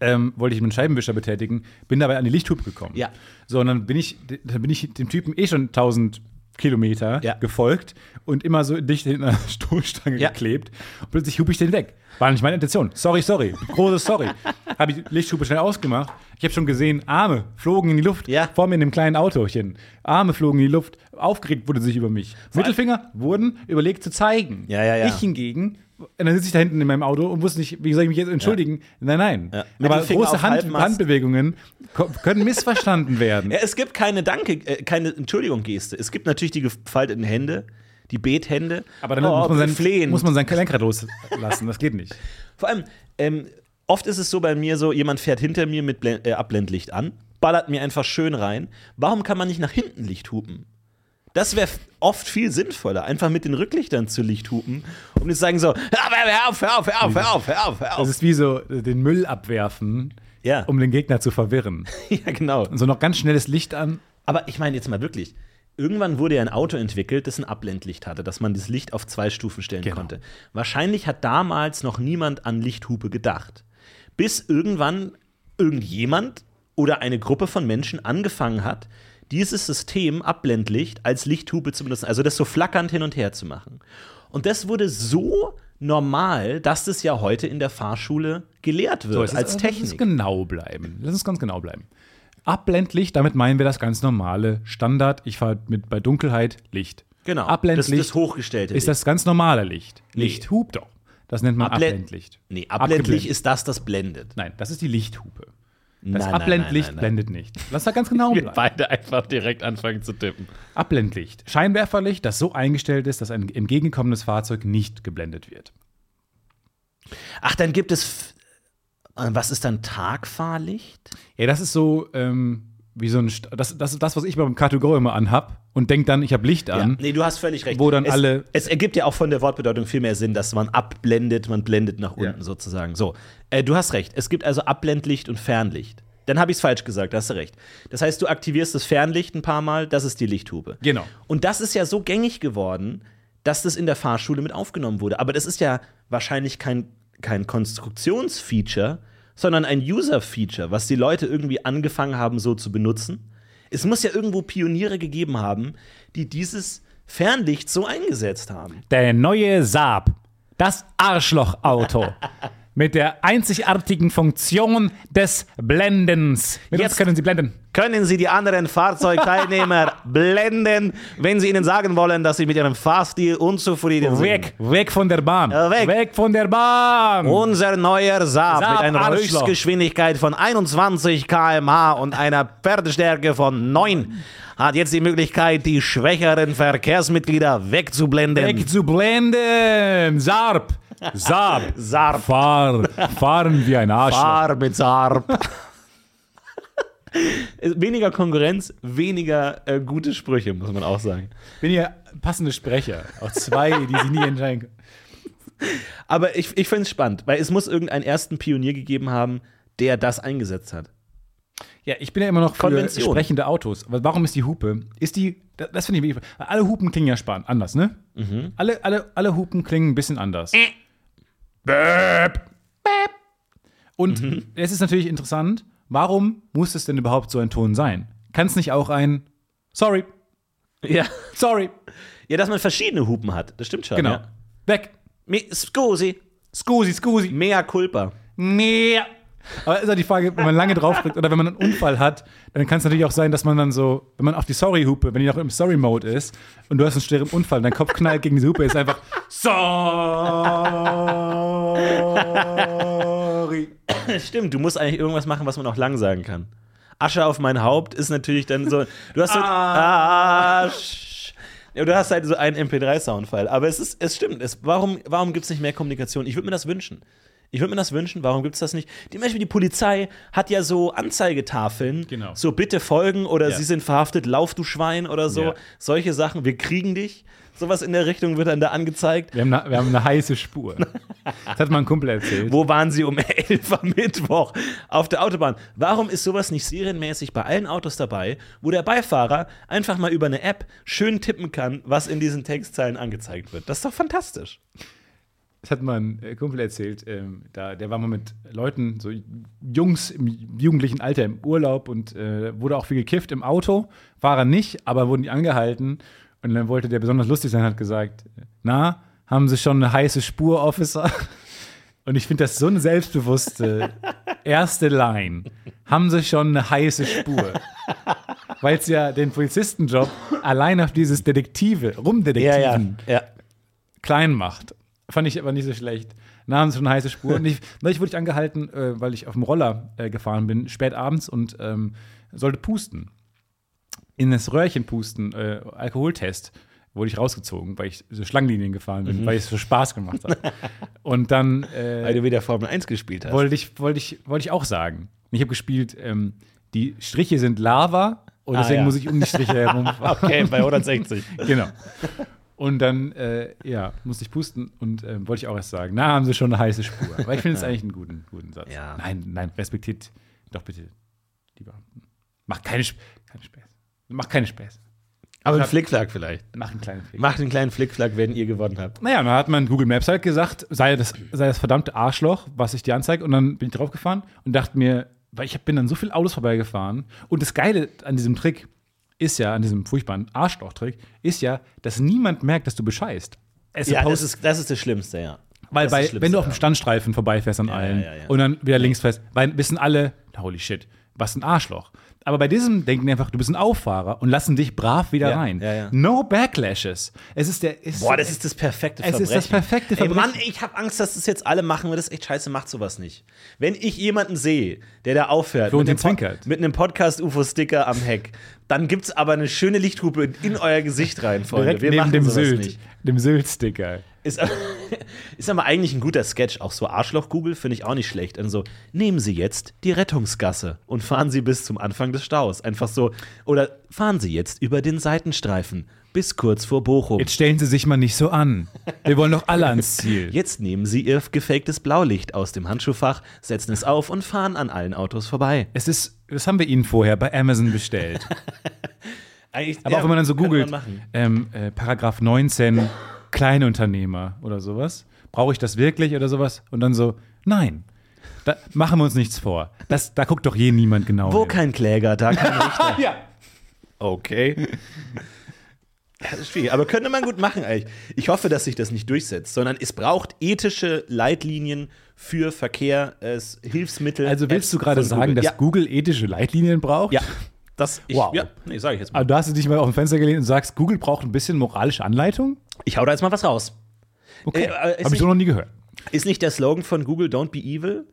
C: ähm, wollte ich einen Scheibenwischer betätigen, bin dabei an die Lichthupe gekommen.
D: Ja.
C: So, und dann bin ich, dann bin ich dem Typen eh schon 1000 Kilometer
D: Ja.
C: gefolgt und immer so dicht hinter einer Stoßstange
D: Ja.
C: geklebt. Und plötzlich hupe ich den weg. War nicht meine Intention. Sorry, sorry. Großes Sorry. habe ich die Lichthupe schnell ausgemacht. Ich habe schon gesehen, Arme flogen in die Luft.
D: Ja.
C: Vor mir in dem kleinen Autochen. Arme flogen in die Luft. Aufgeregt wurde sich über mich. Mittelfinger wurden überlegt zu zeigen. Ich hingegen, und dann sitze ich da hinten in meinem Auto und wusste nicht, wie soll ich mich jetzt entschuldigen? Nein, nein.
D: Ja.
C: Aber große Hand. Handbewegungen können missverstanden werden.
D: Ja, es gibt keine Danke, äh, keine Entschuldigung-Geste. Es gibt natürlich die gefalteten Hände, die Bethände.
C: Aber dann
D: Oh,
C: muss, man sein,
D: flehen.
C: muss man sein Lenkrad loslassen. Das geht nicht.
D: Vor allem, ähm, oft ist es so bei mir so, jemand fährt hinter mir mit Blen äh, Abblendlicht an, ballert mir einfach schön rein. Warum kann man nicht nach hinten Licht hupen? Das wäre oft viel sinnvoller, einfach mit den Rücklichtern zu Licht hupen und nicht sagen so, hör auf, hör auf, hör auf, hör auf, hör auf, hör
C: Das
D: auf.
C: ist wie so äh, den Müll abwerfen,
D: Ja.
C: um den Gegner zu verwirren.
D: ja, genau.
C: Und so noch ganz schnelles Licht an.
D: Aber ich meine jetzt mal wirklich, irgendwann wurde ja ein Auto entwickelt, das ein Abblendlicht hatte, dass man das Licht auf zwei Stufen stellen
C: Genau.
D: konnte. Wahrscheinlich hat damals noch niemand an Lichthupe gedacht. Bis irgendwann irgendjemand oder eine Gruppe von Menschen angefangen hat, dieses System Abblendlicht als Lichthupe zu benutzen, also das so flackernd hin und her zu machen. Und das wurde so normal, dass das ja heute in der Fahrschule gelehrt wird,
C: So,
D: als
C: ist- Lass uns
D: Technik.
C: genau bleiben. Lass uns ganz genau bleiben. Abblendlicht, damit meinen wir das ganz normale Standard. Ich fahre mit bei Dunkelheit Licht.
D: Genau.
C: Abblendlicht
D: das, das hochgestellte
C: ist das ganz normale Licht.
D: Nee.
C: Licht hupt doch. Das nennt man
D: Abblend-
C: Abblendlicht.
D: Nee, Abblendlicht ist das, das blendet.
C: Nein, das ist die Lichthupe. Das
D: Nein,
C: Abblendlicht
D: nein, nein,
C: blendet nicht. Lass da ganz genau bleiben.
D: Beide einfach direkt anfangen zu tippen.
C: Abblendlicht. Scheinwerferlicht, das so eingestellt ist, dass ein entgegenkommendes Fahrzeug nicht geblendet wird.
D: Ach, dann gibt es. Was ist dann Tagfahrlicht?
C: Ja, das ist so ähm, wie so ein. St das, das ist das, was ich beim Car2Go immer anhab und denk dann, ich habe Licht an.
D: nee, du hast völlig recht.
C: Wo dann
D: es,
C: alle-
D: Es ergibt ja auch von der Wortbedeutung viel mehr Sinn, dass man abblendet, man blendet nach unten
C: Ja.
D: sozusagen. So, äh, du hast recht. Es gibt also Abblendlicht und Fernlicht. Dann habe ich es falsch gesagt, da hast du recht. Das heißt, du aktivierst das Fernlicht ein paar Mal, das ist die Lichthupe.
C: Genau.
D: Und das ist ja so gängig geworden, dass das in der Fahrschule mit aufgenommen wurde. Aber das ist ja wahrscheinlich kein, kein Konstruktionsfeature, sondern ein User-Feature, was die Leute irgendwie angefangen haben, so zu benutzen. Es muss ja irgendwo Pioniere gegeben haben, die dieses Fernlicht so eingesetzt haben.
C: Der neue Saab. Das Arschlochauto. Mit der einzigartigen Funktion des Blendens. Mit
D: Jetzt-
C: können Sie blenden.
D: Können Sie die anderen Fahrzeugteilnehmer blenden, wenn Sie ihnen sagen wollen, dass Sie mit Ihrem Fahrstil unzufrieden sind?
C: Weg, weg von der Bahn.
D: Äh, weg.
C: von der Bahn.
D: Unser neuer Saab,
C: Saab
D: mit einer
C: Arschloch.
D: Höchstgeschwindigkeit von 21 km/h und einer Pferdestärke von 9 hat jetzt die Möglichkeit, die schwächeren Verkehrsmitglieder wegzublenden.
C: weg zu blenden. Saab. Saab.
D: Saab.
C: Fahr, fahren wie ein Arschloch.
D: Fahr mit Saab. weniger Konkurrenz, weniger äh, gute Sprüche, muss man auch sagen.
C: Bin hier passende Sprecher. Auch zwei, die sich nie entscheiden können.
D: Aber ich, ich finde es spannend, weil es muss irgendeinen ersten Pionier gegeben haben, der das eingesetzt hat.
C: Ja, ich bin ja immer noch für
D: Konvention.
C: sprechende Autos. Aber warum ist die Hupe? Ist die, das das finde ich wichtig. Alle Hupen klingen ja spannend, anders, ne?
D: Mhm.
C: Alle, alle, alle Hupen klingen ein bisschen anders.
E: Bäp.
C: Und
D: Mhm.
C: es ist natürlich interessant, warum muss es denn überhaupt so ein Ton sein? Kann es nicht auch ein Sorry,
D: Ja.
C: sorry,
D: ja, dass man verschiedene Hupen hat, das stimmt schon.
C: genau.
D: Ja.
C: Weg.
D: Me scusi,
C: Scusi, scusi.
D: mea culpa.
C: Mehr. Aber ist ja die Frage, wenn man lange draufdrückt oder wenn man einen Unfall hat, dann kann es natürlich auch sein, dass man dann so, wenn man auf die Sorry-Hupe, wenn die noch im Sorry-Mode ist und du hast einen schweren Unfall, dein Kopf knallt gegen die Hupe, ist einfach Sorry.
D: Stimmt, du musst eigentlich irgendwas machen, was man auch lang sagen kann. Asche auf mein Haupt ist natürlich dann so. Du hast so. Asch. Ja, du hast halt so einen MP3-Soundfile. Aber es ist, es stimmt. Es, warum warum gibt es nicht mehr Kommunikation? Ich würde mir das wünschen. Ich würde mir das wünschen. Warum gibt es das nicht? Zum Beispiel die Polizei hat ja so Anzeigetafeln.
C: Genau.
D: So bitte folgen oder
C: Ja.
D: sie sind verhaftet, lauf du Schwein oder so.
C: Ja.
D: Solche Sachen. Wir kriegen dich. Sowas in der Richtung wird dann da angezeigt.
C: Wir haben, eine, wir haben eine heiße Spur. Das hat mal ein Kumpel erzählt.
D: Wo waren sie um 11 am Mittwoch auf der Autobahn? Warum ist sowas nicht serienmäßig bei allen Autos dabei, wo der Beifahrer einfach mal über eine App schön tippen kann, was in diesen Textzeilen angezeigt wird? Das ist doch fantastisch.
C: Das hat mal ein äh, Kumpel erzählt. Ähm, da, der war mal mit Leuten, so Jungs im jugendlichen Alter im Urlaub und äh, wurde auch viel gekifft im Auto. War er nicht, aber wurden die angehalten. Und dann wollte der besonders lustig sein, hat gesagt: Na, haben Sie schon eine heiße Spur, Officer? Und ich finde das so eine selbstbewusste erste Line. Haben Sie schon eine heiße Spur? Weil es ja den Polizistenjob allein auf dieses Detektive, Rumdetektiven
D: ja.
C: klein macht. Fand ich aber nicht so schlecht. Na, haben sie schon eine heiße Spur. Und ich, neulich wurde ich angehalten, äh, weil ich auf dem Roller äh, gefahren bin, spät abends und ähm, sollte pusten. In das Röhrchen pusten, äh, Alkoholtest, wurde ich rausgezogen, weil ich so Schlangenlinien gefahren bin, weil es so Spaß gemacht hat. und dann äh,
D: Weil du wieder Formel 1 gespielt hast.
C: wollte ich, wollte ich, wollte ich auch sagen. Ich habe gespielt, ähm, die Striche sind Lava und
D: Ah,
C: deswegen
D: ja.
C: muss ich um die Striche herumfahren.
D: Okay, bei 160.
C: Genau. Und dann, äh, ja, musste ich pusten und ähm, wollte ich auch erst sagen, na, haben sie schon eine heiße Spur. Aber ich finde es eigentlich einen guten, guten Satz.
D: Ja.
C: Nein, nein, respektiert doch bitte die Beamten. Macht keine, keine Späße. Macht keine Späße.
D: Aber ein Flickflack vielleicht.
C: Mach einen kleinen Flick.
D: Macht einen kleinen Flickflack, wenn ihr gewonnen habt.
C: Naja, dann hat mein Google Maps halt gesagt, sei das, sei das verdammte Arschloch, was ich dir anzeige. Und dann bin ich draufgefahren und dachte mir, weil ich bin dann so viel Autos vorbeigefahren. Und das Geile an diesem Trick ist ja, an diesem furchtbaren Arschloch-Trick, ist ja, dass niemand merkt, dass du bescheißt. Es
D: Ja, das ist, das ist das Schlimmste, ja.
C: weil bei, wenn du auf dem
D: ja.
C: Standstreifen vorbeifährst an allen
D: ja, ja.
C: und dann wieder links fährst, weil wissen alle, holy shit, was ein Arschloch. Aber bei diesem denken die einfach, du bist ein Auffahrer und lassen dich brav wieder
D: Ja,
C: rein.
D: ja, ja.
C: No backlashes. Es ist der. Ist
D: Boah, das ist das perfekte
C: Es
D: Verbrechen.
C: ist das perfekte
D: Ey,
C: Verbrechen.
D: Mann, ich habe Angst, dass das jetzt alle machen, weil das ist echt scheiße, macht sowas nicht. Wenn ich jemanden sehe, der da aufhört, mit einem,
C: zwinkert.
D: mit einem Podcast-UFO-Sticker am Heck, dann gibt's aber eine schöne Lichthupe in euer Gesicht rein, Freunde.
C: direkt
D: Wir
C: neben
D: machen
C: dem
D: sowas
C: Sylt,
D: nicht.
C: dem Sylt-Sticker.
D: Ist, ist aber eigentlich ein guter Sketch. Auch so Arschloch-Google finde ich auch nicht schlecht. Also, nehmen Sie jetzt die Rettungsgasse und fahren Sie bis zum Anfang des Staus. Einfach so. Oder fahren Sie jetzt über den Seitenstreifen bis kurz vor Bochum.
C: Jetzt stellen Sie sich mal nicht so an. Wir wollen doch alle ans Ziel.
D: Jetzt nehmen Sie Ihr gefaktes Blaulicht aus dem Handschuhfach, setzen es auf und fahren an allen Autos vorbei.
C: Es ist, das haben wir Ihnen vorher bei Amazon bestellt. Aber auch wenn man dann so googelt, ähm, äh, Paragraph 19, Kleinunternehmer oder sowas. Brauche ich das wirklich oder sowas? Und dann so, nein. Da machen wir uns nichts vor. Das, da guckt doch je niemand genau
D: Wo
C: hin.
D: kein Kläger, da kein Richter.
C: Ja.
D: Okay. Das ist schwierig, aber könnte man gut machen eigentlich. Ich hoffe, dass sich das nicht durchsetzt, sondern es braucht ethische Leitlinien für Verkehr, es Hilfsmittel.
C: Also willst du gerade sagen,
D: Google.
C: dass
D: ja,
C: Google ethische Leitlinien braucht?
D: ja, das ich,
C: Wow.
D: ja, nee, sage ich jetzt mal.
C: Aber du hast dich mal auf dem Fenster gelehnt und sagst, Google braucht ein bisschen moralische Anleitung?
D: Ich hau da jetzt mal was raus.
C: Okay.
D: Äh,
C: Habe ich so noch nie gehört.
D: Ist nicht der Slogan von Google Don't be evil?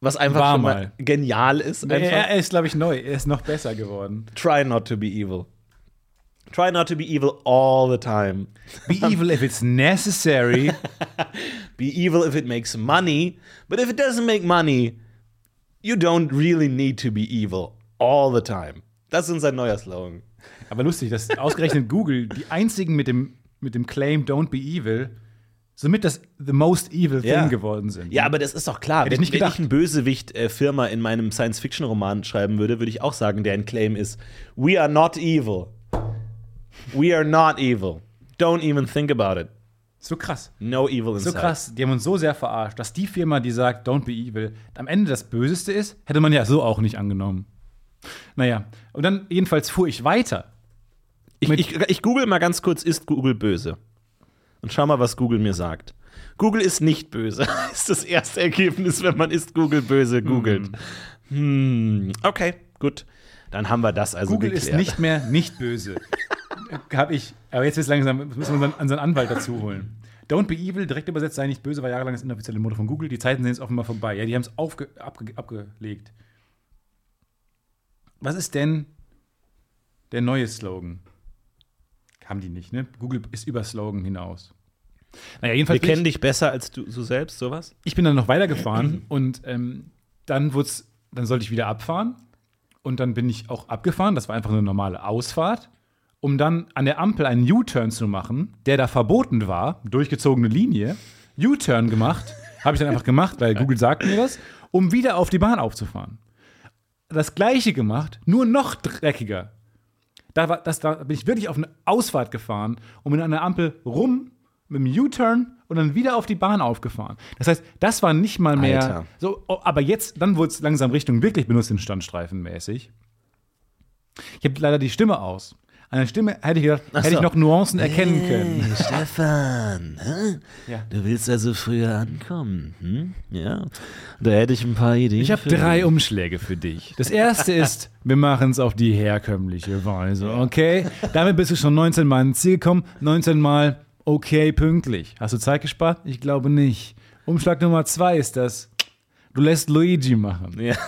D: Was einfach
C: War
D: schon mal,
C: mal.
D: genial ist. Einfach.
C: er ist, glaube ich, neu. Er ist noch besser geworden.
D: Try not to be evil. Try not to be evil all the time.
C: Be evil if it's necessary.
D: Be evil if it makes money, but if it doesn't make money, you don't really need to be evil all the time. Das ist unser neuer Slogan.
C: Aber lustig, dass ausgerechnet Google die einzigen mit dem, mit dem Claim Don't be evil somit das the most evil thing
D: Ja.
C: geworden sind.
D: Ja, aber das ist doch klar.
C: Hätte ich
D: wenn,
C: nicht
D: wenn
C: gedacht.
D: ich einen Bösewicht-Firma in meinem Science-Fiction-Roman schreiben würde, würde ich auch sagen, deren Claim ist: We are not evil. We are not evil. Don't even think about it.
C: so krass.
D: No evil
C: So
D: inside.
C: krass, die haben uns so sehr verarscht, dass die Firma, die sagt, don't be evil, am Ende das Böseste ist, hätte man ja so auch nicht angenommen. Naja, und dann jedenfalls fuhr ich weiter.
D: Ich, ich, ich google mal ganz kurz, ist Google böse? Und schau mal, was Google mir sagt. Google ist nicht böse. ist das erste Ergebnis, wenn man ist Google böse googelt. Hm. Okay, gut. Dann haben wir das also
C: Google
D: geklärt.
C: ist nicht mehr nicht böse. Hab ich, aber jetzt ist langsam, müssen wir unseren, unseren Anwalt dazu holen. Don't be evil, direkt übersetzt, sei nicht böse, war jahrelang das inoffizielle Motto von Google. Die Zeiten sind jetzt offenbar vorbei. Ja, die haben es abge, abgelegt. Was ist denn der neue Slogan? Haben die nicht, ne? Google ist über Slogan hinaus. Naja,
D: Wir
C: jedenfalls. bin
D: kennen
C: ich,
D: dich besser als du, du selbst, sowas?
C: ich bin dann noch weitergefahren und ähm, dann dann sollte ich wieder abfahren. Und dann bin ich auch abgefahren. Das war einfach eine normale Ausfahrt. Um dann an der Ampel einen U-Turn zu machen, der da verboten war, durchgezogene Linie. U-Turn gemacht. Habe ich dann einfach gemacht, weil Google sagt mir das, um wieder auf die Bahn aufzufahren. Das gleiche gemacht, nur noch dreckiger. Da, war, das, da bin ich wirklich auf eine Ausfahrt gefahren und bin an der Ampel rum mit dem U-Turn und dann wieder auf die Bahn aufgefahren. Das heißt, das war nicht mal mehr.
D: Alter.
C: So, oh, aber jetzt, dann wurde es langsam Richtung wirklich benutzt in Standstreifen mäßig. Ich habe leider die Stimme aus. An der Stimme hätte ich gedacht, hätte ich
D: so.
C: noch Nuancen erkennen können.
D: Hey, Stefan, hä?
C: Ja.
D: du willst also früher ankommen, hm? Ja. Da hätte ich ein paar Ideen.
C: Ich habe drei
D: dich.
C: Umschläge für dich. Das erste ist, wir machen es auf die herkömmliche Weise, okay? Damit bist du schon 19 Mal ins Ziel gekommen, 19 Mal okay pünktlich. Hast du Zeit gespart? Ich glaube nicht. Umschlag Nummer zwei ist das, du lässt Luigi machen.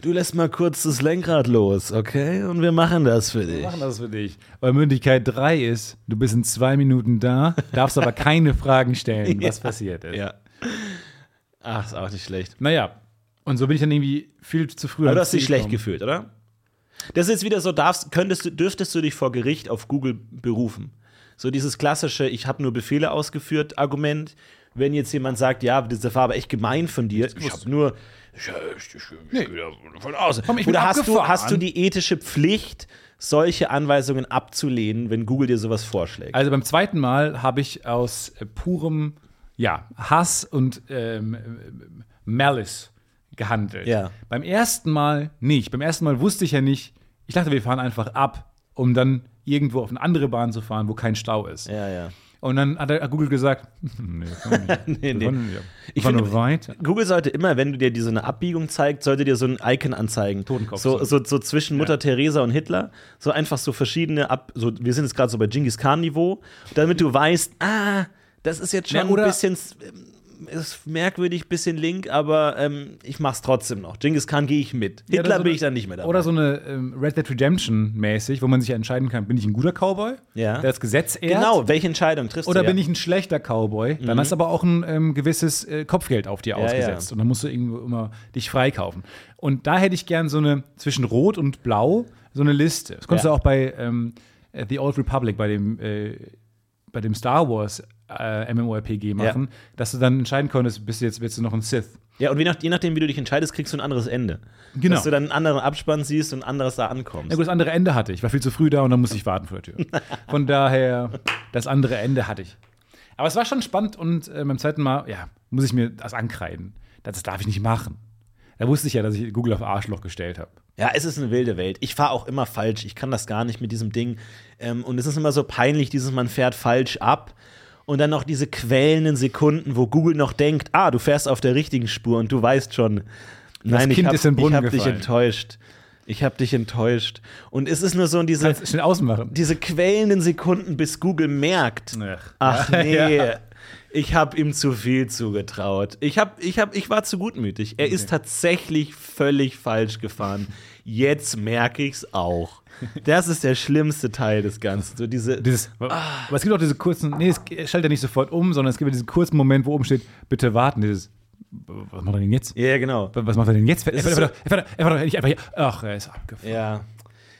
D: Du lässt mal kurz das Lenkrad los, okay? Und wir machen das für dich.
C: Wir machen das für dich. Weil Möglichkeit drei ist, du bist in zwei Minuten da, darfst aber keine Fragen stellen, was passiert ist.
D: Ja. Ach, ist auch nicht schlecht.
C: Naja, und so bin ich dann irgendwie viel zu früh
D: Aber du hast dich schlecht gefühlt, oder? Das ist jetzt wieder so, darfst, könntest du, dürftest du dich vor Gericht auf Google berufen. So dieses klassische, ich habe nur Befehle ausgeführt, Argument. Wenn jetzt jemand sagt, ja, das war aber echt gemein von dir. Ich habe nur. Ich, ich, ich, ich gehe davon aus.
C: Komm,
D: Oder hast du, hast du die ethische Pflicht, solche Anweisungen abzulehnen, wenn Google dir sowas vorschlägt?
C: Also beim zweiten Mal habe ich aus äh, purem ja, Hass und ähm, äh, Malice gehandelt.
D: Ja.
C: Beim ersten Mal nicht. Beim ersten Mal wusste ich ja nicht, ich dachte, wir fahren einfach ab, um dann irgendwo auf eine andere Bahn zu fahren, wo kein Stau ist.
D: ja, ja.
C: Und dann hat er- Google gesagt, nee, nicht.
D: Nee, nee.
C: ab.
D: Ich finde-
C: nur weiter.
D: Google sollte immer, wenn du dir diese eine Abbiegung zeigt, sollte dir so ein Icon anzeigen.
C: Totenkopf.
D: So, so, so zwischen Mutter Teresa und Hitler. So einfach so verschiedene Ab. So, wir sind jetzt gerade so bei Genghis Khan-Niveau. Damit du weißt, ah, das ist jetzt schon
C: Ja,
D: ein bisschen. Ist merkwürdig, bisschen link, aber ähm, ich mach's trotzdem noch. Genghis Khan gehe ich mit.
C: Ja,
D: Hitler
C: oder so
D: bin ich dann nicht mehr dabei.
C: Oder so eine ähm, Red Dead Redemption mäßig, wo man sich entscheiden kann, bin ich ein guter Cowboy,
D: Ja.
C: der das Gesetz ehrt?
D: genau, welche Entscheidung triffst
C: Oder
D: du?
C: bin
D: ja?
C: ich ein schlechter Cowboy? Dann hast du aber auch ein ähm, gewisses äh, Kopfgeld auf dir ausgesetzt. Und dann musst du irgendwo immer dich freikaufen. Und da hätte ich gern so eine, zwischen Rot und Blau, so eine Liste. Das konntest
D: Ja.
C: du auch bei ähm, äh, The Old Republic, bei dem, äh, bei dem Star Wars äh, MMORPG machen, dass du dann entscheiden konntest, bist du jetzt, willst du noch ein Sith?
D: Ja, und je, nach, je nachdem, wie du dich entscheidest, kriegst du ein anderes Ende.
C: Genau.
D: Dass du dann einen anderen Abspann siehst und ein anderes da ankommst.
C: Ja gut, das andere Ende hatte ich. Ich war viel zu früh da und dann musste ich warten vor der Tür. Von daher, das andere Ende hatte ich. Aber es war schon spannend und äh, beim zweiten Mal, ja, muss ich mir das ankreiden. Das darf ich nicht machen. Da wusste ich ja, dass ich Google auf Arschloch gestellt habe.
D: Ja, es ist eine wilde Welt. Ich fahre auch immer falsch. Ich kann das gar nicht mit diesem Ding. Ähm, und es ist immer so peinlich, dieses man fährt falsch ab. Und dann noch diese quälenden Sekunden, wo Google noch denkt, ah, du fährst auf der richtigen Spur und du weißt schon, nein, ich
C: Kind
D: habe
C: den Brunnen
D: hab dich enttäuscht. Ich habe dich enttäuscht. Und es ist nur so diese,
C: schnell ausmachen.
D: diese quälenden Sekunden, bis Google merkt,
C: Ach.
D: ach nee,
C: Ja.
D: ich habe ihm zu viel zugetraut. Ich, hab, ich, hab, ich war zu gutmütig. Er ist tatsächlich völlig falsch gefahren. Jetzt merke ich's auch. Das ist der schlimmste Teil des Ganzen. So diese,
C: Dieses, Aber es gibt auch diese kurzen, nee, es schaltet ja nicht sofort um, sondern es gibt ja diesen kurzen Moment, wo oben steht, bitte warten. Dieses, was macht er denn jetzt?
D: ja, genau.
C: Was macht er denn jetzt? Er
D: so-
C: doch- nicht einfach hier. Ach, er ist abgefahren.
D: Ja.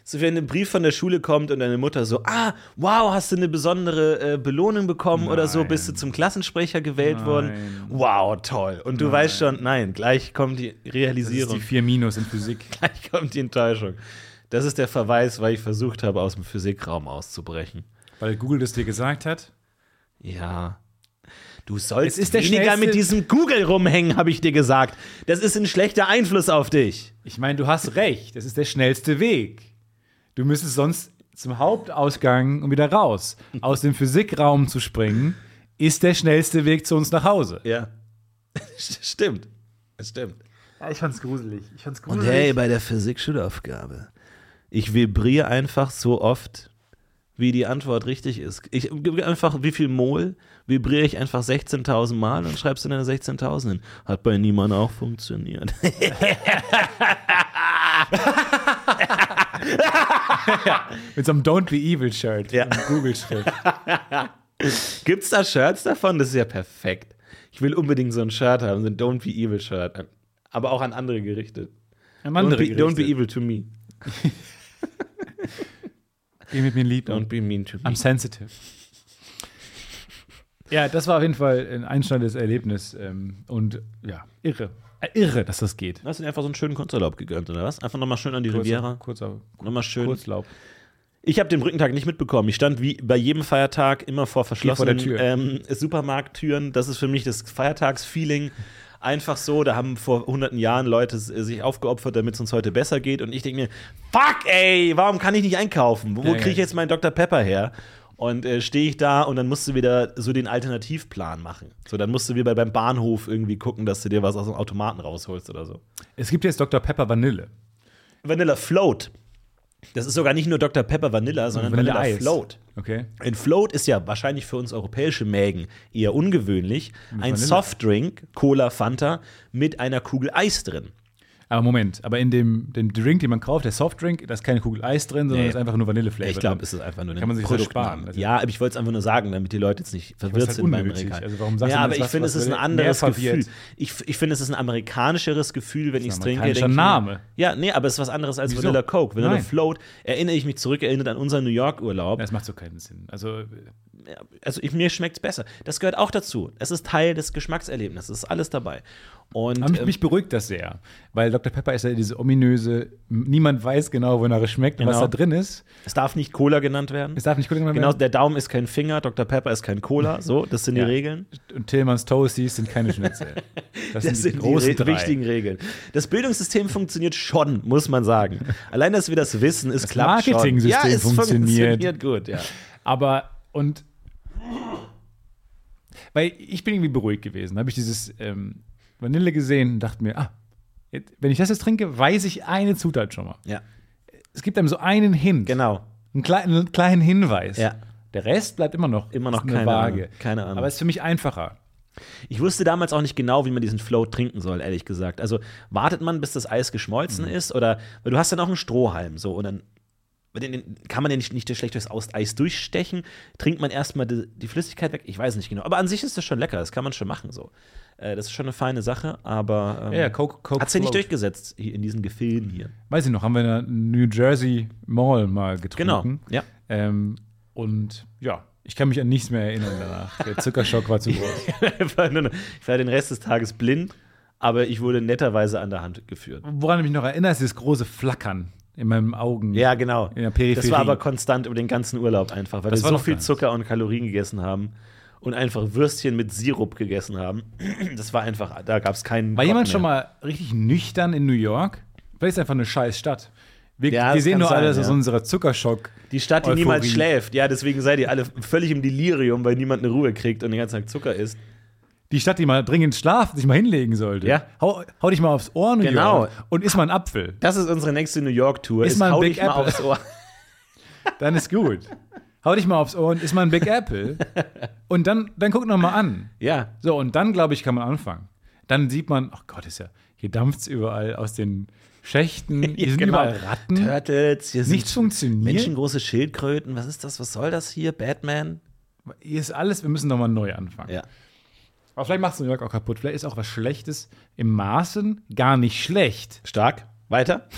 D: So, wenn ein Brief von der Schule kommt und deine Mutter so, ah, wow, hast du eine besondere äh, Belohnung bekommen oder so,
C: Nein.
D: bist du zum Klassensprecher gewählt
C: Nein.
D: worden. Wow, toll. Und du weißt schon, nein, gleich kommt die
C: Das ist
D: Realisierung.
C: die 4 Minus in Physik.
D: Gleich kommt die Enttäuschung. Das ist der Verweis, weil ich versucht habe, aus dem Physikraum auszubrechen.
C: Weil Google das dir gesagt hat.
D: Ja. Du sollst
C: Es ist der
D: weniger
C: schnellste-
D: mit diesem Google rumhängen, habe ich dir gesagt. Das ist ein schlechter Einfluss auf dich.
C: Ich meine, du hast recht. Das ist der schnellste Weg. Du müsstest sonst zum Hauptausgang und wieder raus. Aus dem Physikraum zu springen, ist der schnellste Weg zu uns nach Hause.
D: Ja. Stimmt. Das stimmt.
C: Ja, ich fand's gruselig. Ich fand's
D: Und hey, bei der Physik-Schulaufgabe. Ich vibriere einfach so oft, wie die Antwort richtig ist. Ich gebe einfach, wie viel Mol vibriere ich einfach 16.000 Mal und schreibst in deine 16.000 hin. Hat bei niemandem auch funktioniert.
C: Mit so einem Don't Be Evil Shirt.
D: Ja.
C: so einem Google-Schrift.
D: Gibt's da Shirts davon? Das ist ja perfekt. Ich will unbedingt so ein Shirt haben, so ein Don't Be Evil Shirt. Aber auch an andere gerichtet.
C: An
D: Don't
C: andere
D: be, don't be evil to me.
C: Geh mit mir lieb.
D: Don't be mean to me.
C: I'm sensitive. Ja, das war auf jeden Fall ein einschneidendes Erlebnis. Ähm, und ja, irre. Äh, irre, dass das geht.
D: Hast du dir einfach so einen schönen Kurzurlaub gegönnt, oder was? Einfach nochmal schön an die Riviera.
C: Kurzer,
D: Nochmal schön.
C: Kurzlaub.
D: Ich habe den Brückentag nicht mitbekommen. Ich stand wie bei jedem Feiertag immer vor verschlossenen
C: Tür.
D: Ähm, Supermarkttüren. Das ist für mich das Feiertagsfeeling. Einfach so, da haben vor hunderten Jahren Leute s- sich aufgeopfert, damit es uns heute besser geht. Und ich denke mir, fuck ey, warum kann ich nicht einkaufen? Wo, wo kriege ich jetzt meinen Dr. Pepper her? Und äh, stehe ich da und dann musst du wieder so den Alternativplan machen. So, dann musst du wieder beim Bahnhof irgendwie gucken, dass du dir was aus dem Automaten rausholst oder so.
C: Es gibt jetzt Dr. Pepper Vanille.
D: Vanilla Float. Das ist sogar nicht nur Dr. Pepper Vanilla, sondern Vanilla,
C: Vanilleeis.
D: Float.
C: Okay.
D: Ein Float ist ja wahrscheinlich für uns europäische Mägen eher ungewöhnlich. Ein. Softdrink, Cola, Fanta, mit einer Kugel Eis drin.
C: Aber Moment, aber in dem, dem Drink, den man kauft, der Softdrink, da ist keine Kugel Eis drin, sondern
D: Nee.
C: ist einfach nur Vanilleflavor.
D: Ich glaube, es ist einfach nur ein
C: Kann man sich das
D: Produktname.
C: sparen. Also-
D: Ja, aber ich wollte es einfach nur sagen, damit die Leute jetzt nicht verwirrt
C: halt
D: sind beim. Regal.
C: Also warum sagst
D: ja,
C: du
D: aber
C: das
D: ich finde, es ist ein anderes? Gefühl. Ich, ich finde, es ist ein amerikanischeres Gefühl, wenn ich es trinke.
C: amerikanischer
D: denk ich mir-
C: Name.
D: Ja, nee, aber es ist was anderes als
C: Wieso?
D: Vanilla Coke. Vanilla
C: Nein.
D: Float erinnere ich mich zurück, erinnert an unseren New York-Urlaub.
C: Das macht so keinen Sinn. Also,
D: also ich, mir schmeckt es besser. Das gehört auch dazu. Es ist Teil des Geschmackserlebnisses. Es ist alles dabei. Und
C: mich,
D: ähm,
C: mich beruhigt das sehr, weil Dr. Pepper ist ja diese ominöse, niemand weiß genau, wonach es schmeckt und was
D: Genau.
C: da drin ist.
D: es darf nicht Cola genannt werden.
C: Es darf nicht gut
D: Genau, der Daumen ist kein Finger, Dr. Pepper ist kein Cola. So, das sind
C: Ja.
D: die Regeln.
C: Und Tillmanns Toasties sind keine Schnitzel. Das,
D: Das sind die,
C: großen
D: Re
C: drei.
D: wichtigen Regeln. Das Bildungssystem funktioniert schon, muss man sagen. Allein, dass wir das wissen, es klappt schon.
C: Marketing-System
D: ja, es
C: funktioniert.
D: funktioniert gut, ja.
C: Aber, und. Weil ich bin irgendwie beruhigt gewesen. Da habe ich dieses ähm, Vanille gesehen und dachte mir, ah, wenn ich das jetzt trinke, weiß ich eine Zutat schon mal.
D: Ja,
C: Es gibt einem so einen Hint.
D: genau.
C: Einen kleinen, einen kleinen Hinweis.
D: Ja.
C: Der Rest bleibt immer noch,
D: Immer noch
C: eine
D: keine
C: Waage.
D: Ahnung, keine Ahnung.
C: Aber es ist für mich einfacher.
D: Ich wusste damals auch nicht genau, wie man diesen Float trinken soll, ehrlich gesagt. Also wartet man, bis das Eis geschmolzen
C: Mhm.
D: ist oder weil du hast dann auch einen Strohhalm so und dann kann man den nicht, nicht schlecht durchs Eis durchstechen, trinkt man erstmal die, die Flüssigkeit weg. Ich weiß nicht genau, aber an sich ist das schon lecker, das kann man schon machen so. Äh, das ist schon eine feine Sache, aber ähm,
C: Ja, ja, Coke- Coke
D: hat sich nicht durchgesetzt hier in diesen Gefilden hier.
C: Weiß ich noch, haben wir in der New Jersey Mall mal
D: Genau,
C: getrunken.
D: ja.
C: Ähm, und ja, ich kann mich an nichts mehr erinnern danach. Der Zuckerschock war zu groß.
D: Ich war den Rest des Tages blind, aber ich wurde netterweise an der Hand geführt.
C: Woran ich mich noch erinnere, ist das große Flackern in meinen Augen.
D: Ja, genau.
C: In der Peripherie.
D: Das war aber konstant über den ganzen Urlaub einfach, weil
C: Das
D: wir so viel. Zucker und Kalorien gegessen haben und einfach Würstchen mit Sirup gegessen haben. Das war einfach, da gab es keinen.
C: War
D: Kopf
C: jemand
D: mehr.
C: schon mal richtig nüchtern in New York? Vielleicht ist einfach eine scheiß Stadt. Wir,
D: Ja,
C: wir sehen nur alles aus
D: ja.
C: unserer Zuckerschock.
D: Die Stadt, die niemals schläft. Ja, deswegen seid ihr alle völlig im Delirium, weil niemand eine Ruhe kriegt und den ganzen Tag Zucker isst.
C: Die Stadt, die mal dringend schlafen, sich mal hinlegen sollte.
D: Ja.
C: Hau, hau dich mal aufs Ohr, New
D: Genau.
C: York, und iss mal einen Apfel.
D: Das ist unsere nächste New York-Tour.
C: Ist mal ein
D: hau
C: Big
D: dich mal
C: Apple.
D: aufs Ohr.
C: Dann ist gut. Hau dich mal aufs Ohr und iss mal ein Big Apple. Und dann, dann guck noch mal an.
D: Ja,
C: So, und dann, glaube ich, kann man anfangen. Dann sieht man, oh Gott, ist ja, hier dampft es überall aus den Schächten. Hier sind
D: genau.
C: überall Ratten.
D: Turtles, hier sind
C: Nichts funktioniert.
D: menschengroße Schildkröten. Was ist das? Was soll das hier? Batman?
C: Hier ist alles, wir müssen nochmal neu anfangen.
D: Ja.
C: Aber vielleicht macht es New York auch kaputt. Vielleicht ist auch was Schlechtes im Maßen gar nicht schlecht.
D: Stark. Weiter.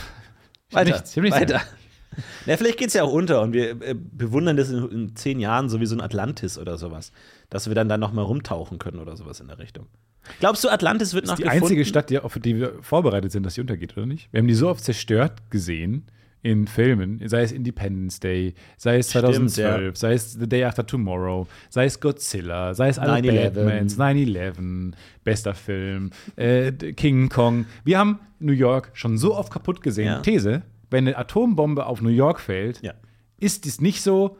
D: Weiter.
C: nichts, ich hab nichts
D: Weiter. Na, vielleicht geht es ja auch unter und wir äh, bewundern das in, in zehn Jahren so wie so ein Atlantis oder sowas. Dass wir dann da nochmal rumtauchen können oder sowas in der Richtung. Glaubst du, Atlantis wird noch
C: Die
D: gefunden?
C: einzige Stadt, die, auf die wir vorbereitet sind, dass sie untergeht, oder nicht? Wir haben die so oft zerstört gesehen in Filmen, sei es Independence Day, sei es
D: Stimmt,
C: 2012,
D: ja.
C: sei es The Day After Tomorrow, sei es Godzilla, sei es alle
D: 9/11.
C: Batmans, 9-11, bester Film, äh, King Kong. Wir haben New York schon so oft kaputt gesehen.
D: Ja.
C: These, wenn eine Atombombe auf New York fällt,
D: Ja.
C: ist dies nicht so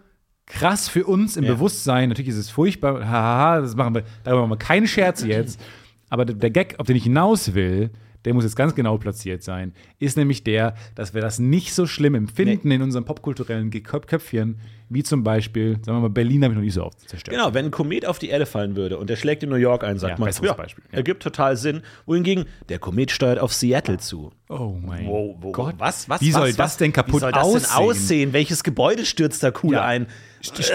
C: krass für uns im
D: Ja.
C: Bewusstsein. Natürlich ist es furchtbar, haha, das machen wir, darüber machen wir keinen Scherz jetzt. Aber der Gag, auf den ich hinaus will, der muss jetzt ganz genau platziert sein, ist nämlich der, dass wir das nicht so schlimm empfinden in unserem popkulturellen Köpfchen, wie zum Beispiel, sagen wir mal, Berlin habe ich noch nicht so oft zerstört.
D: Genau, wenn ein Komet auf die Erde fallen würde und der schlägt in New York ein, sagt
C: Ja,
D: man, ja,
C: Beispiel, ja.
D: ergibt total Sinn. Wohingegen, der Komet steuert auf Seattle zu.
C: Oh mein
D: Wo, wo,
C: Gott.
D: was, was,
C: Wie soll
D: was?
C: das denn kaputt
D: Wie soll das
C: aussehen?
D: denn aussehen? Welches Gebäude stürzt da cool
C: Ja.
D: ein?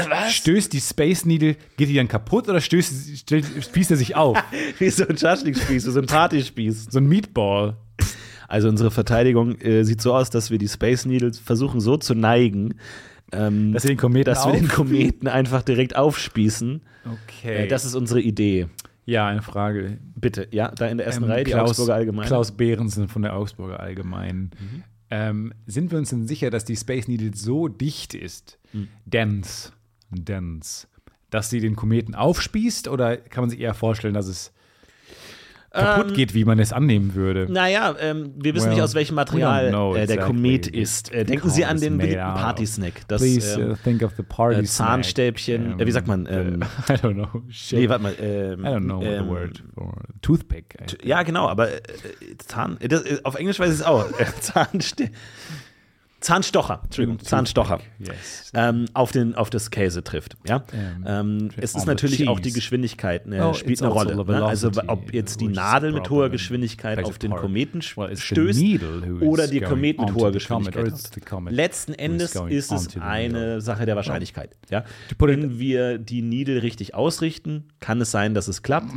D: Was?
C: Stößt die Space Needle, geht die dann kaputt oder stößt, spießt er sich auf?
D: Wie so ein Schaschlikspieß, wie so ein Partyspieß.
C: So ein Meatball.
D: Also unsere Verteidigung äh, sieht so aus, dass wir die Space Needles versuchen so zu neigen, ähm,
C: Dass wir den Kometen
D: dass wir den Kometen einfach direkt aufspießen.
C: Okay.
D: Äh, das ist unsere Idee.
C: ja, eine Frage.
D: Bitte, ja, da in der ersten
C: Ähm,
D: Reihe, die
C: Klaus,
D: Augsburger Allgemeine.
C: Klaus Behrensen von der Augsburger Allgemeinen. Ähm, sind wir uns denn sicher, dass die Space Needle so dicht ist, dense, dense, dass sie den Kometen aufspießt? Oder kann man sich eher vorstellen, dass es kaputt geht, wie man es annehmen würde?
D: Naja, ähm, wir wissen
C: Well,
D: nicht, aus welchem Material äh, der
C: exactly.
D: Komet ist. Äh, denken Sie an den beliebten Party-Snack. Das
C: Please
D: ähm,
C: uh, think of the party
D: äh, Zahnstäbchen,
C: snack.
D: äh, wie sagt man, ähm,
C: I don't know. Shit.
D: nee, warte mal. Ähm,
C: I don't know what
D: ähm,
C: the word for toothpick.
D: Ja, genau, aber äh, äh, Zahn, das, auf Englisch weiß ich es auch. Zahnste Zahnstocher, Entschuldigung, Zahnstocher.
C: Yes.
D: Ähm, auf, den, auf das Käse trifft. Ja?
C: Ähm,
D: Ähm, es ist natürlich auch die. Geschwindigkeit, ne,
C: Oh,
D: spielt eine
C: also
D: Rolle. Ne? Also ob jetzt die Nadel mit hoher Geschwindigkeit auf den. Kometen
C: Well,
D: stößt oder die Komet mit hoher Geschwindigkeit. Letzten Endes ist es eine. Sache der Wahrscheinlichkeit. Ja? Wenn wir die Needle richtig ausrichten, kann es sein, dass es klappt.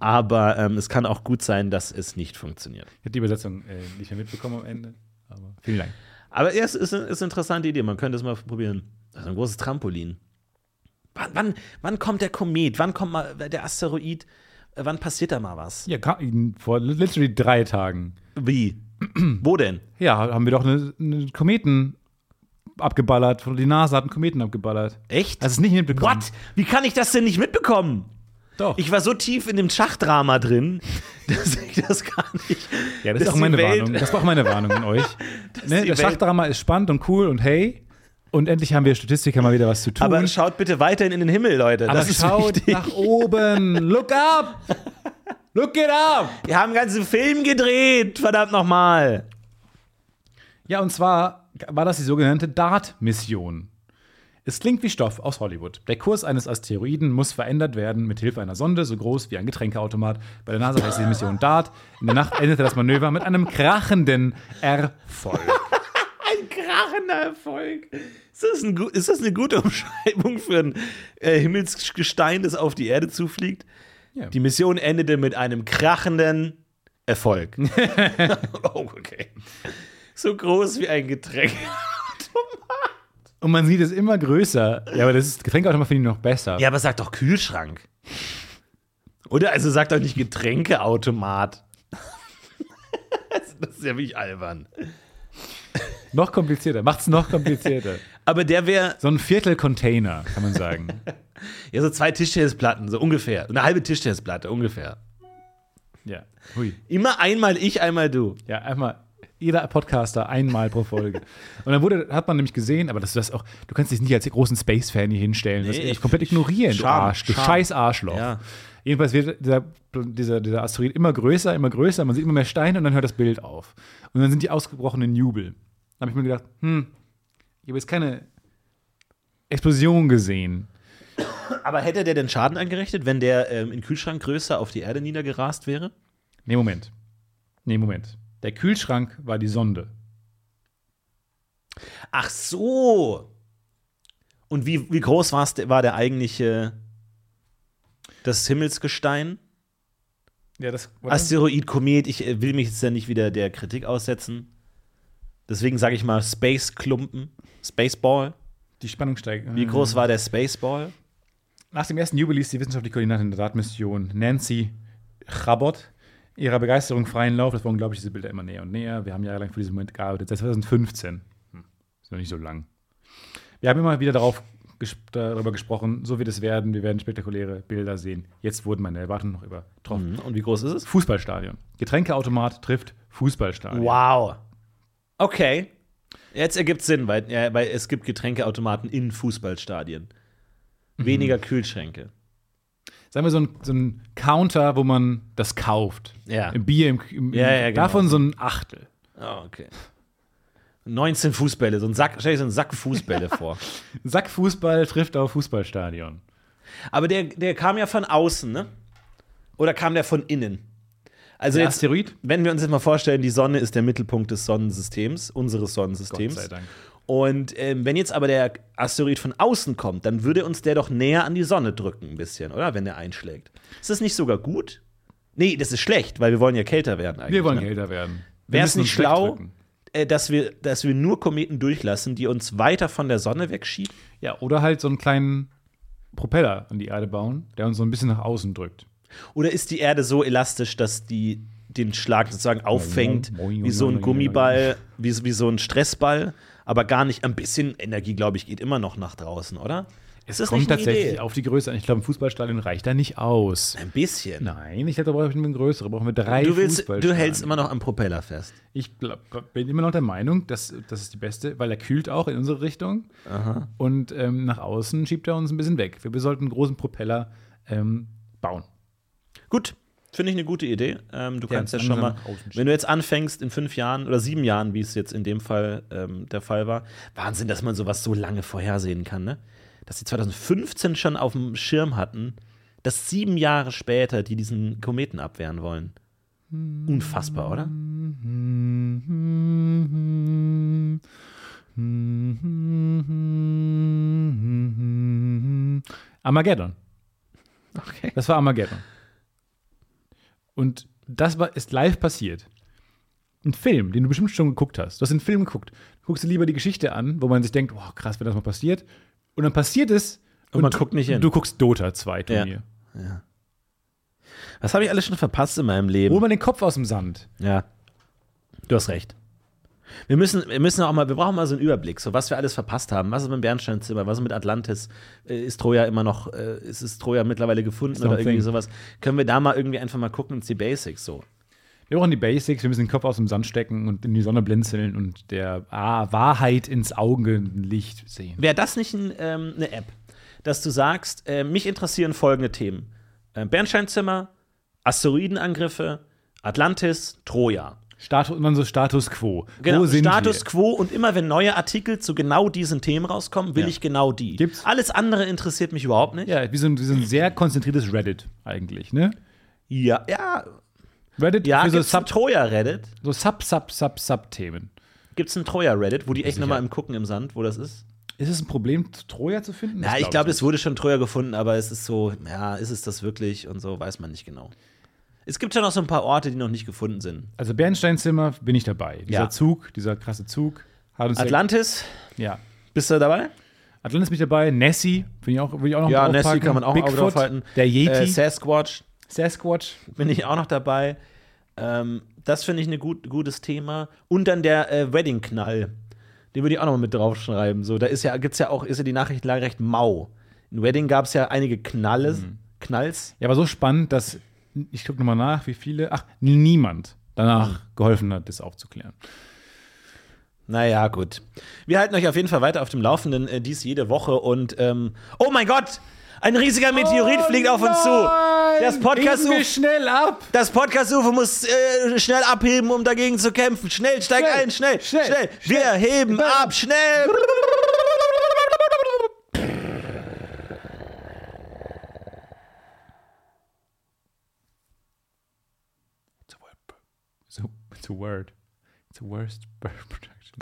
D: Aber ähm, es kann auch gut sein, dass es nicht funktioniert.
C: Ich habe die Übersetzung äh, nicht mehr mitbekommen am Ende. Aber vielen Dank.
D: Aber es ist, ist eine interessante Idee. Man könnte es mal probieren. Das ist ein großes Trampolin. Wann, wann, wann kommt der Komet? Wann kommt mal der Asteroid? Wann passiert da mal was?
C: Ja, vor literally drei Tagen.
D: Wie? Wo denn?
C: Ja, haben wir doch eine, eine Kometen abgeballert. Die NASA hat einen Kometen abgeballert.
D: Echt?
C: Hast du es nicht mitbekommen?
D: What? Wie kann ich das denn nicht mitbekommen?
C: Doch.
D: Ich war so tief in dem Schachdrama drin, dass ich das gar nicht.
C: ja, das ist auch meine
D: Welt-
C: Warnung. Das war auch meine Warnung an euch. ne, das Schachdrama ist spannend und cool und hey. Und endlich haben wir Statistiker mal wieder was zu tun.
D: Aber schaut bitte weiterhin in den Himmel, Leute.
C: Aber
D: das ist
C: schaut
D: wichtig.
C: nach oben. Look up! Look it up!
D: Wir haben einen ganzen Film gedreht, verdammt nochmal.
C: Ja, und zwar war das die sogenannte DART-Mission. Es klingt wie Stoff aus Hollywood. Der Kurs eines Asteroiden muss verändert werden mit Hilfe einer Sonde, so groß wie ein Getränkeautomat. Bei der NASA heißt die Mission DART. In der Nacht endete das Manöver mit einem krachenden Erfolg.
D: Ein krachender Erfolg. Ist das, ein, ist das eine gute Umschreibung für ein äh, Himmelsgestein, das auf die Erde zufliegt?
C: Ja.
D: Die Mission endete mit einem krachenden Erfolg. oh, okay. So groß wie ein Getränk.
C: Und man sieht es immer größer. Ja, aber das ist, Getränkeautomat finde ich noch besser.
D: Ja, aber sag doch Kühlschrank. Oder? Also sag doch nicht Getränkeautomat. das ist ja wirklich albern.
C: Noch komplizierter. Macht's noch komplizierter.
D: Aber der wäre
C: So ein Viertel-Container, kann man sagen.
D: ja so zwei Tischtennisplatten, so ungefähr. Eine halbe Tischtennisplatte, ungefähr.
C: ja. Hui.
D: Immer einmal ich, einmal du.
C: Ja, einmal jeder Podcaster einmal pro Folge. Und dann wurde, hat man nämlich gesehen, aber das, das auch, du kannst dich nicht als großen Space-Fan hier hinstellen, das
D: Nee,
C: echt komplett ignorieren, du
D: Scham,
C: Arsch, du
D: Scham.
C: scheiß Arschloch.
D: Ja.
C: Jedenfalls wird dieser, dieser, dieser Asteroid immer größer, immer größer, man sieht immer mehr Steine und dann hört das Bild auf. Und dann sind die ausgebrochen in Jubel. Da habe ich mir gedacht, hm, ich habe jetzt keine Explosion gesehen.
D: Aber hätte der denn Schaden angerichtet, wenn der ähm, in Kühlschrankgröße auf die Erde niedergerast wäre?
C: Nee, Moment. Nee, Moment. Der Kühlschrank war die Sonde.
D: Ach so. Und wie, wie groß war's, war der eigentliche das Himmelsgestein?
C: Ja, das
D: Asteroid, Komet, ich äh, will mich jetzt ja nicht wieder der Kritik aussetzen. Deswegen sage ich mal Space-Klumpen, Spaceball.
C: die Spannung steigt.
D: Wie groß war der Spaceball?
C: Nach dem ersten Jubel ließ die wissenschaftliche Koordinatin der DART-Mission Nancy Chabot ihrer Begeisterung freien Lauf. Das waren, glaube ich, diese Bilder immer näher und näher. Wir haben jahrelang für diesen Moment gearbeitet. Seit 2015. Hm, ist noch nicht so lang. Wir haben immer wieder darauf ges darüber gesprochen, so wird es werden. Wir werden spektakuläre Bilder sehen. Jetzt wurden meine Erwartungen noch übertroffen.
D: Mhm. Und wie groß ist es?
C: Fußballstadion. Getränkeautomat trifft Fußballstadion.
D: Wow. Okay. Jetzt ergibt Sinn, weil, ja, weil es gibt Getränkeautomaten in Fußballstadien. Weniger Kühlschränke.
C: Sagen wir so ein, so ein Counter, wo man das kauft.
D: Ja.
C: Im Bier, im, im,
D: Ja, ja, genau.
C: davon so ein Achtel.
D: Oh, okay. 19 Fußbälle, so ein Sack, stell dir so einen Sack Fußbälle vor.
C: Sack Fußball trifft auf Fußballstadion.
D: Aber der, der kam ja von außen, ne? Oder kam der von innen? Also
C: Der
D: jetzt,
C: Asteroid?
D: wenn wir uns jetzt mal vorstellen, die Sonne ist der Mittelpunkt des Sonnensystems, unseres Sonnensystems.
C: Gott sei Dank.
D: Und ähm, wenn jetzt aber der Asteroid von außen kommt, dann würde uns der doch näher an die Sonne drücken, ein bisschen, oder? Wenn der einschlägt. Ist das nicht sogar gut? Nee, das ist schlecht, weil wir wollen ja kälter werden eigentlich.
C: Wir wollen
D: ne?
C: älter werden.
D: Wäre es nicht schlau, äh, dass, wir, dass wir nur Kometen durchlassen, die uns weiter von der Sonne wegschieben?
C: Ja, oder halt so einen kleinen Propeller an die Erde bauen, der uns so ein bisschen nach außen drückt.
D: Oder ist die Erde so elastisch, dass die den Schlag sozusagen auffängt, wie so ein Gummiball, wie, wie so ein Stressball, aber gar nicht, ein bisschen Energie, glaube ich, geht immer noch nach draußen, oder? Ist das
C: Kommt tatsächlich
D: Idee?
C: auf die Größe an. Ich glaube, ein Fußballstadion reicht da nicht aus.
D: Ein bisschen.
C: Nein, ich glaube, da brauchen wir eine größere. Brauchen wir drei
D: Du, willst, du
C: Fußballstadien.
D: hältst immer noch am Propeller fest.
C: Ich glaub, bin immer noch der Meinung, dass das ist die beste, weil er kühlt auch in unsere Richtung. Und ähm, nach außen schiebt er uns ein bisschen weg. Wir sollten einen großen Propeller ähm, bauen.
D: Gut, finde ich eine gute Idee. Ähm, du
C: Der
D: kannst ja schon mal, wenn du jetzt anfängst in fünf Jahren oder sieben Jahren, wie es jetzt in dem Fall ähm, der Fall war, Wahnsinn, dass man sowas so lange vorhersehen kann, ne? Dass sie 2015 schon auf dem Schirm hatten, dass sieben Jahre später die diesen Kometen abwehren wollen. Unfassbar, oder?
C: Armageddon.
D: Okay.
C: Das war Armageddon. Und das war, ist live passiert. Ein Film, den du bestimmt schon geguckt hast. Du hast einen Film geguckt. Guckst du lieber die Geschichte an, wo man sich denkt, wow, krass, wenn das mal passiert. Und dann passiert es
D: Und man guckt nicht hin.
C: Du guckst Dota 2 Turnier.
D: Was habe ich alles schon verpasst in meinem Leben?
C: Hol mal den Kopf aus dem Sand.
D: Ja. Du hast recht. Wir müssen, wir müssen auch mal, wir brauchen mal so einen Überblick, so was wir alles verpasst haben. Was ist mit dem Bernsteinzimmer, was ist mit Atlantis? Äh, Ist Troja immer noch, äh, ist es Troja mittlerweile gefunden oder irgendwie
C: Thing.
D: sowas? Können wir da mal irgendwie einfach mal gucken, uns die Basics so.
C: Wir brauchen die Basics, wir müssen den Kopf aus dem Sand stecken und in die Sonne blinzeln und der ah, Wahrheit ins Augenlicht sehen.
D: Wäre das nicht ein, ähm, eine App, dass du sagst, äh, mich interessieren folgende Themen: äh, Bernsteinzimmer, Asteroidenangriffe, Atlantis, Troja.
C: Status, und dann so Status Quo.
D: Genau,
C: Wo sind
D: Status
C: wir?
D: quo und immer wenn neue Artikel zu genau diesen Themen rauskommen, will
C: Ja.
D: ich genau die.
C: Gibt's?
D: Alles andere interessiert mich überhaupt nicht.
C: Ja, wie so, ein, wie so ein sehr konzentriertes Reddit eigentlich, ne?
D: ja, ja,
C: Reddit
D: ja
C: für so
D: gibt's
C: Sub,
D: Troja-Reddit?
C: so Sub, Sub, Sub, Sub-Themen.
D: Gibt es ein Troja-Reddit, wo die echt nochmal im Gucken im Sand, wo das ist?
C: Ist es ein Problem, Troja zu finden?
D: Ja, ich
C: glaub
D: glaube, es wurde schon Troja gefunden, aber es ist so, ja, ist es das wirklich und so, weiß man nicht genau. Es gibt ja noch so ein paar Orte, die noch nicht gefunden sind.
C: Also Bernsteinzimmer bin ich dabei. Dieser
D: Ja.
C: Zug, dieser krasse Zug. Hat uns
D: Atlantis,
C: ja.
D: bist du dabei?
C: Atlantis bin ich dabei. Nessie, bin ich auch, will ich auch noch
D: Ja. Nessie kann man auch
C: Bigfoot,
D: draufhalten.
C: Der Yeti,
D: Äh, Sasquatch
C: Sasquatch.
D: bin ich auch noch dabei. Ähm, das finde ich ein gut, gutes Thema. Und dann der äh, Wedding-Knall. Den würde ich auch noch mal mit draufschreiben. So, da ist ja, gibt's ja auch, ist ja die Nachrichtenlage recht mau. In Wedding gab es ja einige Knalles,
C: Mhm.
D: Knalls.
C: Ja, aber so spannend, dass ich gucke nochmal nach, wie viele. Ach, niemand danach
D: Mhm.
C: geholfen hat, das aufzuklären.
D: Naja, gut. Wir halten euch auf jeden Fall weiter auf dem Laufenden, äh, dies jede Woche. Und, ähm, oh mein Gott! Ein riesiger Meteorit fliegt auf uns zu! Das Podcast
C: wir schnell ab!
D: Das Podcast-UFO muss äh, schnell abheben, um dagegen zu kämpfen. Schnell, steig
C: Schnell,
D: ein, schnell, schnell,
C: schnell,
D: Wir heben ab, schnell.
C: It's a, word. It's a worst bird protection.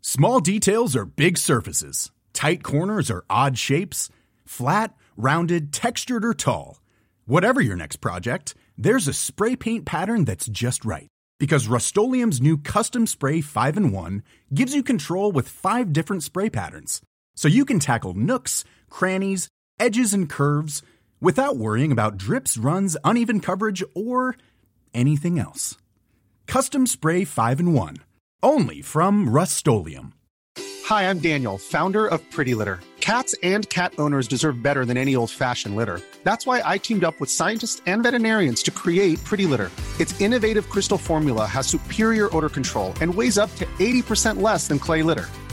F: Small details are big surfaces. Tight corners are odd shapes. Flat, rounded, textured, or tall. Whatever your next project, there's a spray paint pattern that's just right. Because Rust new Custom Spray 5 in 1 gives you control with five different spray patterns. So you can tackle nooks, crannies, edges, and curves without worrying about drips, runs, uneven coverage, or anything else. Custom Spray 5 in 1. Only from Rust
G: Hi, I'm Daniel, founder of Pretty Litter. Cats and cat owners deserve better than any old fashioned litter. That's why I teamed up with scientists and veterinarians to create Pretty Litter. Its innovative crystal formula has superior odor control and weighs up to 80% less than clay litter.